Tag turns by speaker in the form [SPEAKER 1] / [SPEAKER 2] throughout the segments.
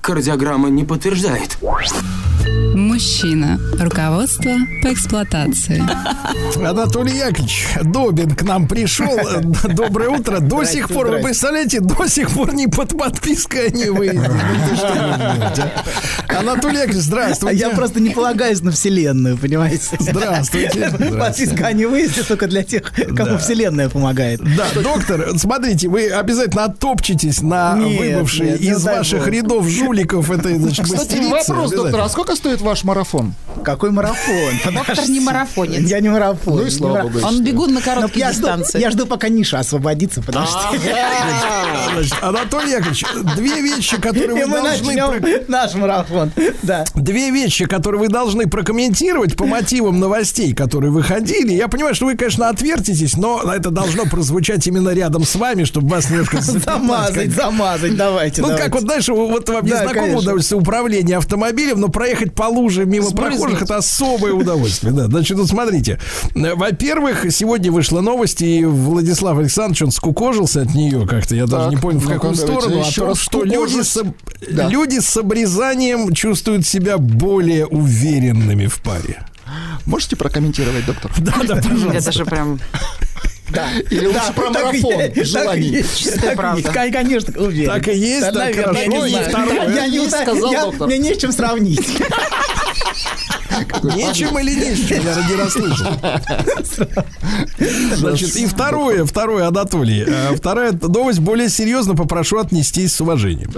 [SPEAKER 1] Кардиограмма не подтверждает.
[SPEAKER 2] Мужчина. Руководство по эксплуатации.
[SPEAKER 3] Анатолий Яковлевич Добин к нам пришел. Доброе утро. До сих пор, вы представляете, до сих пор не под подпиской не выйдет. Анатолий Яковлевич, здравствуйте.
[SPEAKER 4] я просто не полагаюсь на Вселенную, понимаете?
[SPEAKER 3] Здравствуйте.
[SPEAKER 4] Подписка не выйдет только для тех, кому. Вселенная помогает.
[SPEAKER 3] Да, доктор, смотрите, вы обязательно оттопчетесь на выбывшие из ваших рядов жуликов этой, значит,
[SPEAKER 5] Кстати, вопрос, доктор, а сколько стоит ваш марафон?
[SPEAKER 4] Какой марафон?
[SPEAKER 6] Доктор не марафонец.
[SPEAKER 4] Я не марафон.
[SPEAKER 5] Ну и слава богу.
[SPEAKER 6] Он бегун на короткие
[SPEAKER 4] я жду,
[SPEAKER 6] дистанции.
[SPEAKER 4] я жду, пока ниша освободится, подожди.
[SPEAKER 3] Значит, Анатолий Яковлевич, две вещи, которые вы должны...
[SPEAKER 4] наш марафон. Да.
[SPEAKER 3] Две вещи, которые вы должны прокомментировать по мотивам новостей, которые выходили. Я понимаю, что вы, конечно, отвертитесь, но это должно прозвучать именно рядом с вами, чтобы вас немножко
[SPEAKER 4] Замазать, замазать, давайте.
[SPEAKER 3] Ну, как вот, знаешь, вот вам не знакомо удовольствие управления автомобилем, но проехать по луже мимо
[SPEAKER 6] Сбрызнуть.
[SPEAKER 3] прохожих это особое удовольствие. Да, значит, вот смотрите. Во-первых, сегодня вышла новость, и Владислав Александрович, он скукожился от нее как-то. Я даже
[SPEAKER 5] Так,
[SPEAKER 3] не понял, в какую сторону. О
[SPEAKER 5] еще
[SPEAKER 3] том, что люди с.
[SPEAKER 5] Да.
[SPEAKER 3] люди с обрезанием чувствуют себя более уверенными в паре.
[SPEAKER 5] Можете прокомментировать, доктор?
[SPEAKER 3] Да, да, пожалуйста.
[SPEAKER 6] Это же прям...
[SPEAKER 4] Да.
[SPEAKER 5] Или лучше про
[SPEAKER 4] так и
[SPEAKER 5] марафон
[SPEAKER 4] есть, так и
[SPEAKER 5] желаний?
[SPEAKER 4] есть,
[SPEAKER 6] Чистая
[SPEAKER 4] так и
[SPEAKER 6] правда.
[SPEAKER 4] есть. Кон- Конечно, уверен.
[SPEAKER 3] Так и есть,
[SPEAKER 4] Да,
[SPEAKER 3] так
[SPEAKER 4] наверное,
[SPEAKER 3] хорошо.
[SPEAKER 4] я не знаю. Я не
[SPEAKER 5] Есть, сказал
[SPEAKER 4] я-
[SPEAKER 5] доктор.
[SPEAKER 4] Мне не с чем сравнить.
[SPEAKER 3] Нечем или не с чем, я не расслышал. Значит, и второе, второе, Анатолий. э, Вторая новость более серьезно попрошу отнестись с уважением.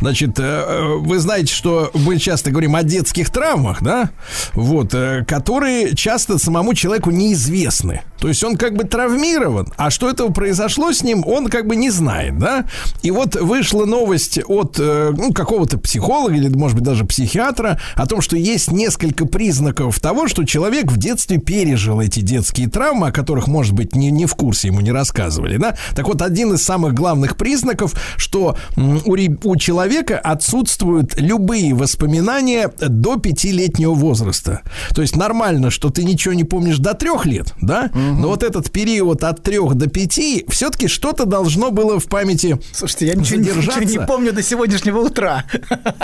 [SPEAKER 3] Значит, э, вы знаете, что мы часто говорим о детских травмах, да? Вот, э, которые часто самому человеку неизвестны. То есть он как бы травмирован, а что этого произошло с ним, он как бы не знает, да? И вот вышла новость от ну, какого-то психолога или, может быть, даже психиатра о том, что есть несколько признаков того, что человек в детстве пережил эти детские травмы, о которых, может быть, не, не в курсе ему не рассказывали, да? Так вот, один из самых главных признаков, что у, у человека отсутствуют любые воспоминания до пятилетнего возраста. То есть нормально, что ты ничего не помнишь до трех лет, да? Но вот этот период от трех до пяти, все-таки что-то должно было в памяти
[SPEAKER 4] Слушайте, я ничего, не- ничего
[SPEAKER 3] задержаться.
[SPEAKER 4] не помню до сегодняшнего утра.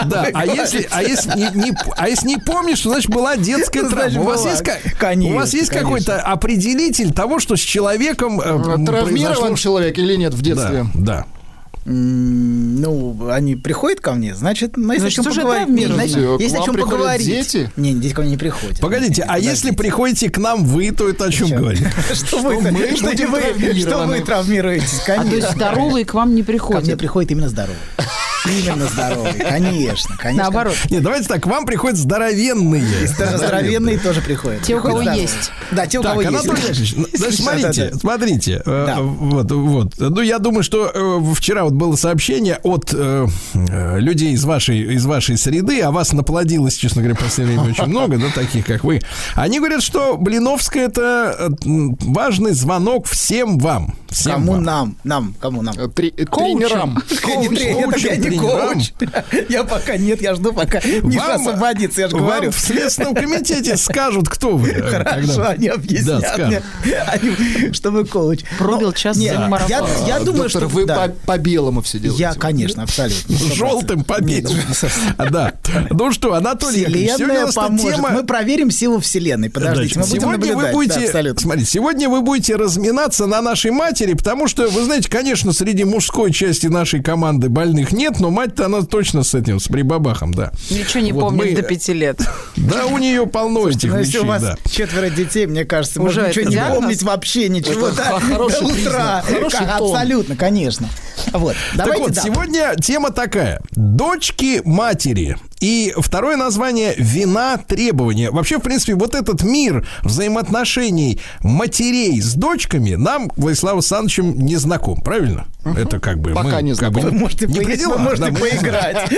[SPEAKER 3] Да, а если, а если не, не- а если не помнишь, то значит была детская
[SPEAKER 4] Ну,
[SPEAKER 3] травма. у вас
[SPEAKER 4] была.
[SPEAKER 3] есть, ка-
[SPEAKER 4] Конечно,
[SPEAKER 3] у вас есть
[SPEAKER 4] конечно.
[SPEAKER 3] какой-то определитель того, что с человеком э,
[SPEAKER 5] Травмирован человек или нет в детстве?
[SPEAKER 3] Да,
[SPEAKER 4] Ну, они приходят ко мне, значит, ну, есть о
[SPEAKER 6] Значит,
[SPEAKER 4] чем
[SPEAKER 6] уже
[SPEAKER 4] поговорить. Значит, есть о чем
[SPEAKER 5] приходят
[SPEAKER 4] поговорить.
[SPEAKER 5] дети?
[SPEAKER 4] Не, здесь ко мне не приходят.
[SPEAKER 3] Погодите, а
[SPEAKER 4] Подождите.
[SPEAKER 3] если приходите к нам вы, то это о чем
[SPEAKER 4] Чё?
[SPEAKER 3] говорит?
[SPEAKER 4] Что вы, что вы, травмируетесь,
[SPEAKER 6] А то есть здоровые к вам не
[SPEAKER 4] Ко мне
[SPEAKER 6] приходят.
[SPEAKER 4] приходит именно здоровый. Именно здоровый, конечно, конечно.
[SPEAKER 6] Наоборот.
[SPEAKER 3] Нет, давайте так, к вам приходят здоровенные.
[SPEAKER 4] И тоже здоровенные тоже приходят.
[SPEAKER 6] Те, у кого есть.
[SPEAKER 4] Да, те, у кого есть.
[SPEAKER 3] Ну, значит, смотрите, смотрите, э,
[SPEAKER 4] Да.
[SPEAKER 3] вот, вот. Ну, я думаю, что э, вчера вот было сообщение от э, людей из вашей, из вашей среды, а вас наплодилось, честно говоря, в последнее время очень много, да, таких, как вы. Они говорят, что Блиновская это важный звонок всем вам. Всем
[SPEAKER 4] Кому
[SPEAKER 3] вам.
[SPEAKER 4] нам? Нам, кому нам?
[SPEAKER 5] Э, тре- Тренерам.
[SPEAKER 4] Я не
[SPEAKER 3] Коуч,
[SPEAKER 4] тренер, это
[SPEAKER 3] коучем,
[SPEAKER 4] я не
[SPEAKER 3] тренерам.
[SPEAKER 4] коуч. Я пока нет, я жду, пока
[SPEAKER 3] Вам-
[SPEAKER 4] освободится, я же говорю.
[SPEAKER 3] в Следственном комитете скажут, кто вы. э,
[SPEAKER 4] Хорошо, они объяснят мне, что вы коуч.
[SPEAKER 6] Пробил
[SPEAKER 4] Но-
[SPEAKER 6] час за
[SPEAKER 4] я,
[SPEAKER 6] марафон.
[SPEAKER 4] я думаю, что...
[SPEAKER 5] вы по, по белому все делаете.
[SPEAKER 4] Я, конечно, абсолютно.
[SPEAKER 3] Желтым победил. А, Да. Ну что, Анатолий сегодня
[SPEAKER 4] Вселенная
[SPEAKER 3] нас
[SPEAKER 4] поможет.
[SPEAKER 3] тема...
[SPEAKER 4] Мы проверим силу Вселенной. Подождите, мы будем
[SPEAKER 3] сегодня
[SPEAKER 4] наблюдать.
[SPEAKER 3] вы
[SPEAKER 4] Да,
[SPEAKER 3] будете, смотрите, сегодня вы будете разминаться на нашей матери, потому что, вы знаете, конечно, среди мужской части нашей команды больных нет, но мать-то она точно с этим, с прибабахом, да.
[SPEAKER 6] Ничего не
[SPEAKER 3] Вот
[SPEAKER 6] помнит
[SPEAKER 3] мы-
[SPEAKER 6] до пяти лет.
[SPEAKER 3] Да, у нее полно этих
[SPEAKER 4] Но если
[SPEAKER 3] вещей,
[SPEAKER 4] у вас
[SPEAKER 3] да.
[SPEAKER 4] четверо детей, мне кажется,
[SPEAKER 6] Уже
[SPEAKER 4] можно ничего не
[SPEAKER 6] диагноз?
[SPEAKER 4] помнить вообще, ничего.
[SPEAKER 5] Это
[SPEAKER 4] да,
[SPEAKER 5] хороший
[SPEAKER 4] до утра.
[SPEAKER 5] хороший.
[SPEAKER 4] Абсолютно, конечно. Вот.
[SPEAKER 3] Так вот,
[SPEAKER 4] да.
[SPEAKER 3] сегодня тема такая. Дочки матери. И второе название «Вина требования». Вообще, в принципе, вот этот мир взаимоотношений матерей с дочками нам, Владиславом Александровичем, не знаком, правильно? Это как бы
[SPEAKER 5] Пока
[SPEAKER 3] мы
[SPEAKER 5] не
[SPEAKER 3] как бы
[SPEAKER 5] знакомы.
[SPEAKER 4] Вы можете,
[SPEAKER 3] не
[SPEAKER 4] по-
[SPEAKER 3] при делах,
[SPEAKER 4] вы можете
[SPEAKER 3] да, мы-
[SPEAKER 4] поиграть.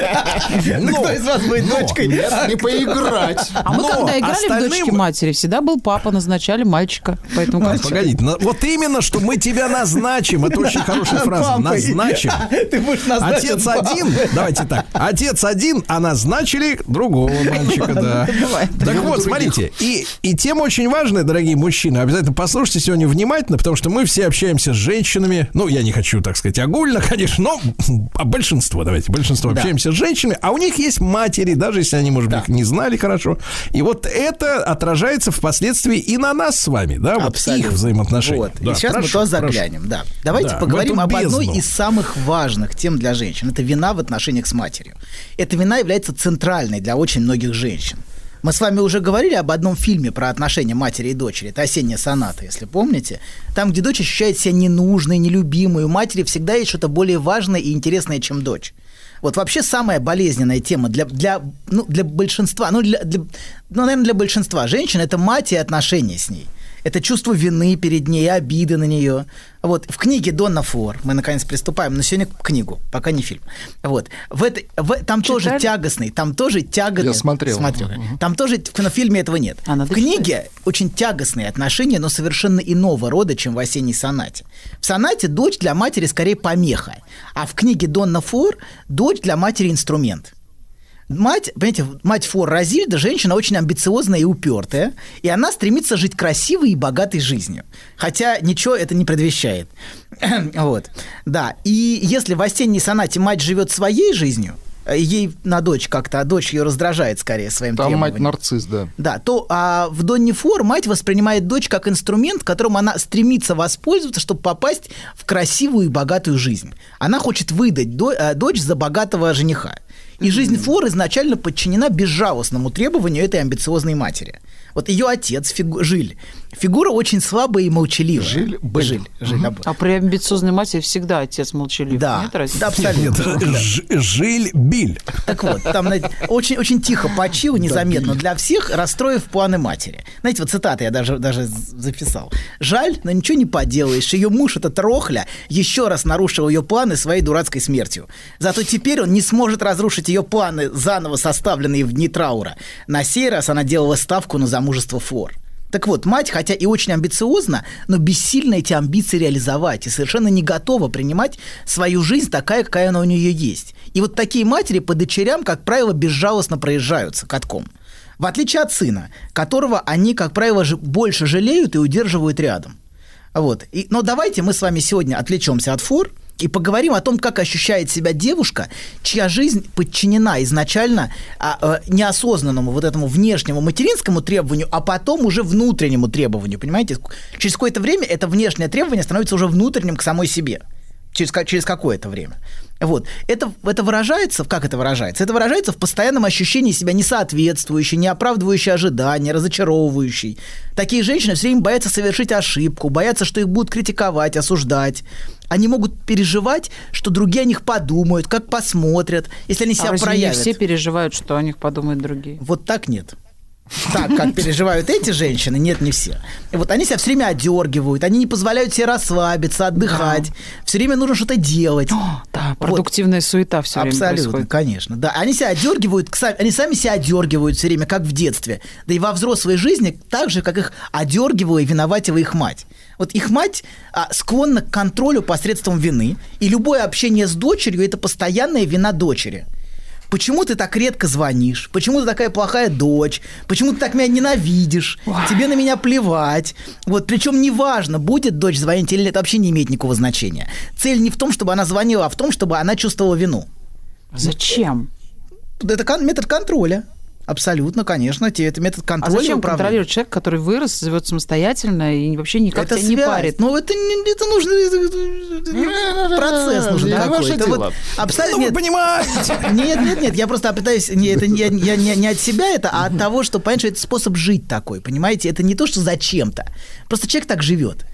[SPEAKER 4] Ну,
[SPEAKER 3] Но-
[SPEAKER 4] Кто из вас будет дочкой?
[SPEAKER 5] Не поиграть.
[SPEAKER 6] А мы когда играли в дочки матери, всегда был папа, назначали мальчика. Поэтому как-
[SPEAKER 3] Погодите, вот именно, что мы тебя назначим, это очень хорошая фраза, назначим.
[SPEAKER 4] Ты будешь назначен
[SPEAKER 3] Отец один, давайте так, отец один, а назначили другого мальчика, да. Так вот, смотрите, и, и тема очень важная, дорогие мужчины, обязательно послушайте сегодня внимательно, потому что мы все общаемся с женщинами, ну, я не хочу, так сказать, огульно, конечно, но а большинство, давайте, большинство
[SPEAKER 4] Да.
[SPEAKER 3] общаемся с женщинами, а у них есть матери, даже если они, может быть, их не знали хорошо, и вот это отражается впоследствии и на нас с вами, да, вот
[SPEAKER 4] Абсолютно.
[SPEAKER 3] их взаимоотношения.
[SPEAKER 4] Вот.
[SPEAKER 3] Да,
[SPEAKER 4] и сейчас
[SPEAKER 3] прошу,
[SPEAKER 4] мы туда заглянем. Да. Давайте
[SPEAKER 3] Да, в
[SPEAKER 4] поговорим об одной
[SPEAKER 3] бездну.
[SPEAKER 4] из самых важных тем для женщин. Это вина в отношениях с матерью. Эта вина является центральной для очень многих женщин. Мы с вами уже говорили об одном фильме про отношения матери и дочери. Это «Осенняя соната», если помните. Там, где дочь ощущает себя ненужной, нелюбимой. У матери всегда есть что-то более важное и интересное, чем дочь. Вот вообще самая болезненная тема для, для, ну, для большинства, ну, для, для- ну, наверное, для большинства женщин – это мать и отношения с ней. Это чувство вины перед ней, обиды на нее. Вот в книге Донна Фор, мы наконец приступаем, но сегодня к книгу, пока не фильм. Вот в этой, в, там тоже
[SPEAKER 6] Читали?
[SPEAKER 4] тягостный, там тоже тягостный.
[SPEAKER 5] Я смотрел.
[SPEAKER 4] Смотрю. Там тоже в, на фильме этого нет.
[SPEAKER 6] А,
[SPEAKER 4] в книге очень тягостные отношения, но совершенно иного рода, чем в осенней сонате. В сонате дочь для матери скорее помеха, а в книге Донна Фор дочь для матери инструмент. Мать, понимаете, мать Фор Розильда женщина очень амбициозная и упертая, и она стремится жить красивой и богатой жизнью. Хотя ничего это не предвещает. вот. Да. И если в осенней сонате мать живет своей жизнью, э, ей на дочь как-то, а дочь ее раздражает скорее своим
[SPEAKER 5] Там мать
[SPEAKER 4] требованием.
[SPEAKER 5] нарцисс, да.
[SPEAKER 4] Да, то а в Донни Фор мать воспринимает дочь как инструмент, которым она стремится воспользоваться, чтобы попасть в красивую и богатую жизнь. Она хочет выдать э, дочь за богатого жениха. И жизнь Фор изначально подчинена безжалостному требованию этой амбициозной матери. Вот ее отец, фигу- Жиль, фигура очень слабая и молчаливая.
[SPEAKER 5] Жиль Бель.
[SPEAKER 4] Жиль, Жиль, да.
[SPEAKER 6] А при амбициозной матери всегда отец молчалив.
[SPEAKER 4] Да,
[SPEAKER 6] Нет разницы?
[SPEAKER 4] да, абсолютно.
[SPEAKER 3] Жиль Биль.
[SPEAKER 4] Так вот, там очень, очень тихо почил, незаметно для всех, расстроив планы матери. Знаете, вот цитаты я даже, даже записал. «Жаль, но ничего не поделаешь. Ее муж, этот Рохля, еще раз нарушил ее планы своей дурацкой смертью. Зато теперь он не сможет разрушить ее планы, заново составленные в дни траура. На сей раз она делала ставку на замужество Флор». Так вот, мать, хотя и очень амбициозна, но бессильно эти амбиции реализовать и совершенно не готова принимать свою жизнь такая, какая она у нее есть. И вот такие матери по дочерям, как правило, безжалостно проезжаются катком. В отличие от сына, которого они, как правило, ж- больше жалеют и удерживают рядом. Вот. И, но давайте мы с вами сегодня отвлечемся от фор и поговорим о том, как ощущает себя девушка, чья жизнь подчинена изначально а, а, неосознанному вот этому внешнему материнскому требованию, а потом уже внутреннему требованию, понимаете? Через какое-то время это внешнее требование становится уже внутренним к самой себе. Через, через какое-то время. Вот. Это, это выражается, как это выражается? Это выражается в постоянном ощущении себя несоответствующей, не оправдывающей ожидания, разочаровывающей. Такие женщины все время боятся совершить ошибку, боятся, что их будут критиковать, осуждать. Они могут переживать, что другие о них подумают, как посмотрят, если они себя
[SPEAKER 6] А разве не
[SPEAKER 4] проявят.
[SPEAKER 6] все переживают, что о них подумают другие?
[SPEAKER 4] Вот так нет. Так, как переживают эти женщины, нет, не все. И вот они себя все время одергивают, они не позволяют себе расслабиться, отдыхать. Все время нужно что-то делать.
[SPEAKER 6] О, да,
[SPEAKER 4] Вот.
[SPEAKER 6] продуктивная суета все время
[SPEAKER 4] Абсолютно,
[SPEAKER 6] происходит.
[SPEAKER 4] конечно. Да, они себя одергивают, они сами себя одергивают все время, как в детстве. Да и во взрослой жизни так же, как их одергивала и виноватила их мать. Вот их мать а, склонна к контролю посредством вины, и любое общение с дочерью – это постоянная вина дочери. Почему ты так редко звонишь? Почему ты такая плохая дочь? Почему ты так меня ненавидишь? Тебе на меня плевать. Вот, причем неважно, будет дочь звонить или нет, это вообще не имеет никакого значения. Цель не в том, чтобы она звонила, а в том, чтобы она чувствовала вину.
[SPEAKER 6] Зачем?
[SPEAKER 4] Это кон- метод контроля. Абсолютно, конечно, те- это метод
[SPEAKER 6] А
[SPEAKER 4] контроля.
[SPEAKER 6] зачем
[SPEAKER 4] управления.
[SPEAKER 6] контролировать человека, который вырос, живет самостоятельно и вообще никак
[SPEAKER 4] это
[SPEAKER 6] тебя не
[SPEAKER 4] связь.
[SPEAKER 6] парит?
[SPEAKER 4] Ну, это, не- это нужно... это- Процесс нужен
[SPEAKER 5] Не
[SPEAKER 4] какой-то.
[SPEAKER 5] ваше
[SPEAKER 4] Вот абсолютно
[SPEAKER 3] Ну, вы
[SPEAKER 4] нет.
[SPEAKER 3] понимаете.
[SPEAKER 4] Нет, нет, нет, я просто пытаюсь, не, это не, я не, не от себя это, а от того, что, понимаешь, это способ жить такой, понимаете? Это не то, что зачем-то. Просто человек так живет.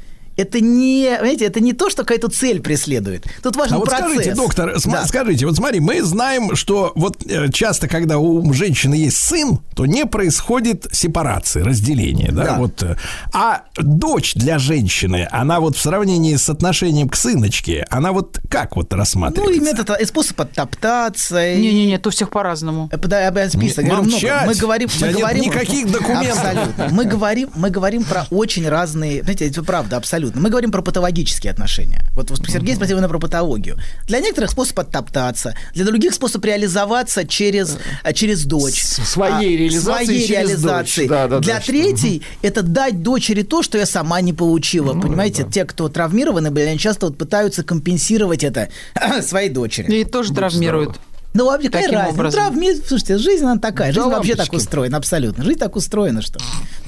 [SPEAKER 4] Это не, понимаете, это не то, что какая-то цель преследует. Тут важен
[SPEAKER 3] А вот
[SPEAKER 4] процесс.
[SPEAKER 3] скажите, доктор, см-
[SPEAKER 4] Да.
[SPEAKER 3] скажите, вот смотри, мы знаем, что вот э, часто, когда у женщины есть сын, то не происходит сепарации, разделения, да,
[SPEAKER 4] Да.
[SPEAKER 3] вот. э, А дочь для женщины, она вот в сравнении с отношением к сыночке, она вот как вот
[SPEAKER 4] Ну,
[SPEAKER 3] рассматривается?
[SPEAKER 4] и метод, и способ оттоптаться. и-
[SPEAKER 6] Не-не-не, то всех по-разному.
[SPEAKER 4] Э, об- список,
[SPEAKER 3] Не-
[SPEAKER 4] говорю, много.
[SPEAKER 3] молчать.
[SPEAKER 4] Мы говорим, мы
[SPEAKER 3] нет
[SPEAKER 4] говорим
[SPEAKER 3] никаких документов.
[SPEAKER 4] Абсолютно. Мы говорим, мы говорим про очень разные, знаете, это правда, абсолютно. Мы говорим про патологические отношения. Вот Сергей спросил именно про патологию. Для некоторых способ оттоптаться, для других способ реализоваться через э, через дочь.
[SPEAKER 5] С- своей
[SPEAKER 4] А,
[SPEAKER 5] реализации
[SPEAKER 4] своей
[SPEAKER 5] через
[SPEAKER 4] реализации.
[SPEAKER 5] дочь. Да, да,
[SPEAKER 4] для
[SPEAKER 5] да, что-
[SPEAKER 4] третьей это дать дочери то, что я сама не получила. Понимаете, те, кто травмированы были, они часто вот пытаются компенсировать это своей дочери.
[SPEAKER 6] И тоже травмируют.
[SPEAKER 4] Ну, вообще, какая разница?
[SPEAKER 6] образом.
[SPEAKER 4] Травме, слушайте, жизнь она такая. Жизнь
[SPEAKER 5] Да
[SPEAKER 4] вообще так устроена, абсолютно. Жизнь так устроена, что...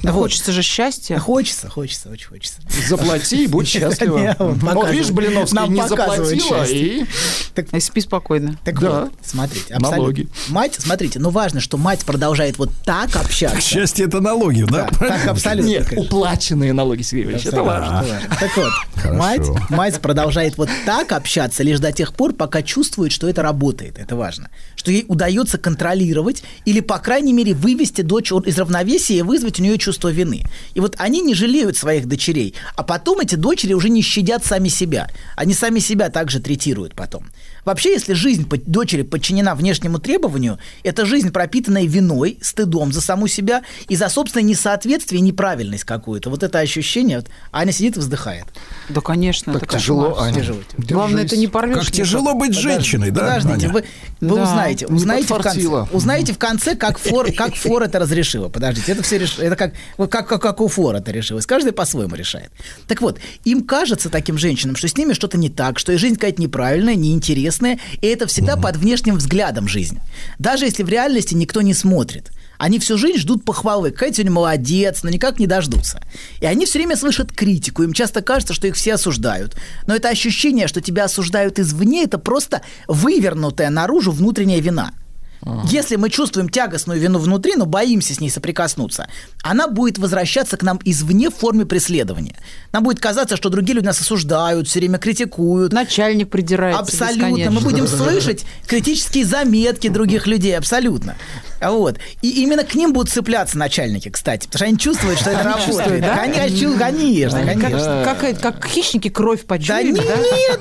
[SPEAKER 6] Да
[SPEAKER 4] Вот.
[SPEAKER 6] Хочется же счастья.
[SPEAKER 4] Хочется, хочется, очень хочется.
[SPEAKER 5] Заплати и будь счастлива. Вот
[SPEAKER 4] показывает.
[SPEAKER 5] видишь, Блиновский
[SPEAKER 4] Нам
[SPEAKER 5] не заплатила
[SPEAKER 4] счастье.
[SPEAKER 5] и...
[SPEAKER 6] И спи спокойно.
[SPEAKER 4] Так
[SPEAKER 5] Да.
[SPEAKER 4] вот, смотрите, абсолютно.
[SPEAKER 5] Налоги.
[SPEAKER 4] Мать, смотрите, ну важно, что мать продолжает вот так общаться.
[SPEAKER 3] Счастье это налоги, да?
[SPEAKER 4] Да, так абсолютно.
[SPEAKER 5] Нет,
[SPEAKER 4] конечно.
[SPEAKER 5] уплаченные налоги, Сергей Ильич, это важно.
[SPEAKER 4] Так вот, мать, мать продолжает вот так общаться лишь до тех пор, пока чувствует, что это работает. Это важно. Что ей удается контролировать или, по крайней мере, вывести дочь из равновесия и вызвать у нее чувство вины. И вот они не жалеют своих дочерей, а потом эти дочери уже не щадят сами себя. Они сами себя также третируют потом. Вообще, если жизнь дочери подчинена внешнему требованию, это жизнь, пропитанная виной, стыдом за саму себя и за собственное несоответствие и неправильность какую-то. Вот это ощущение. Вот Аня сидит и вздыхает.
[SPEAKER 6] Да, конечно.
[SPEAKER 5] Так
[SPEAKER 6] это
[SPEAKER 5] тяжело,
[SPEAKER 6] кошмар.
[SPEAKER 5] Аня.
[SPEAKER 4] Тяжело.
[SPEAKER 6] Главное, это не порвешь.
[SPEAKER 3] Как тяжело быть женщиной, да?
[SPEAKER 4] Подождите,
[SPEAKER 3] Аня?
[SPEAKER 4] вы, вы
[SPEAKER 6] Да.
[SPEAKER 4] узнаете, узнаете в, конце, узнаете в конце, как Фор, как Фор это разрешила. Подождите, это все реш... это как, как, как, как у Фора это решилось. Каждый по-своему решает. Так вот, им кажется таким женщинам, что с ними что-то не так, что их жизнь какая-то неправильная, неинтересная, и это всегда под внешним взглядом жизнь. Даже если в реальности никто не смотрит. Они всю жизнь ждут похвалы. Какая сегодня молодец, но никак не дождутся. И они все время слышат критику. Им часто кажется, что их все осуждают. Но это ощущение, что тебя осуждают извне, это просто вывернутая наружу внутренняя вина. Если мы чувствуем тягостную вину внутри, но боимся с ней соприкоснуться, она будет возвращаться к нам извне в форме преследования. Нам будет казаться, что другие люди нас осуждают, все время критикуют.
[SPEAKER 6] Начальник придирается
[SPEAKER 4] Абсолютно. Мы
[SPEAKER 6] бесконечно.
[SPEAKER 4] будем слышать критические заметки других людей, абсолютно. Вот. И именно к ним будут цепляться начальники, кстати, потому что они чувствуют, что это работает.
[SPEAKER 6] чувствуют, да?
[SPEAKER 4] Конечно, конечно,
[SPEAKER 6] Как, хищники кровь
[SPEAKER 4] Да
[SPEAKER 6] почуяли,
[SPEAKER 4] нет,
[SPEAKER 6] да?
[SPEAKER 4] нет,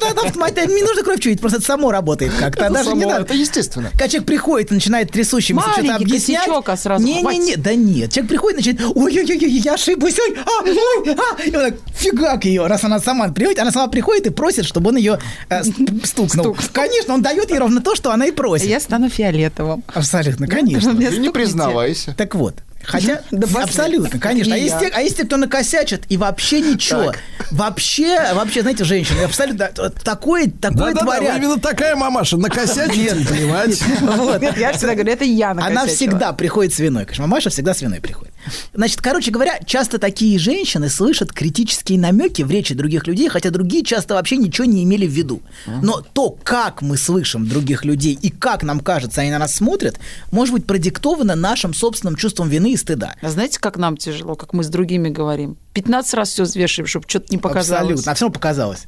[SPEAKER 4] не нужно кровь чуять, просто это само работает как-то.
[SPEAKER 5] Это
[SPEAKER 4] Даже не
[SPEAKER 5] само,
[SPEAKER 4] надо.
[SPEAKER 5] это естественно.
[SPEAKER 4] Когда человек приходит и начинает трясущимися что-то объяснять.
[SPEAKER 6] а сразу
[SPEAKER 4] не, не, не,
[SPEAKER 6] хватит.
[SPEAKER 4] да нет. Человек приходит и начинает, ой-ой-ой, я ошиблась, ой, а, ой, а. И он так, фигак ее, раз она сама приходит, она сама приходит и просит, чтобы он ее э, ст- стукнул. Конечно, он дает ей ровно то, что она и просит.
[SPEAKER 6] Я стану фиолетовым.
[SPEAKER 4] Абсолютно, конечно.
[SPEAKER 5] И не признавайся.
[SPEAKER 4] Так вот, хотя,
[SPEAKER 6] Да
[SPEAKER 4] абсолютно, конечно. А есть, те, а есть те, кто накосячит, и вообще ничего. Вообще, вообще, знаете, женщины, абсолютно такое, такое
[SPEAKER 3] вы
[SPEAKER 4] творят.
[SPEAKER 3] именно такая мамаша, накосячите, не плевать.
[SPEAKER 4] Вот.
[SPEAKER 6] Нет, я всегда говорю, это я
[SPEAKER 4] Она
[SPEAKER 6] накосячила.
[SPEAKER 4] всегда приходит с виной. Конечно, мамаша всегда с виной приходит. Значит, короче говоря, часто такие женщины слышат критические намеки в речи других людей, хотя другие часто вообще ничего не имели в виду. Но то, как мы слышим других людей и как нам кажется, они на нас смотрят, может быть продиктовано нашим собственным чувством вины и стыда.
[SPEAKER 6] А знаете, как нам тяжело, как мы с другими говорим? 15 раз все взвешиваем, чтобы что-то не показалось.
[SPEAKER 4] Абсолютно. А все равно показалось.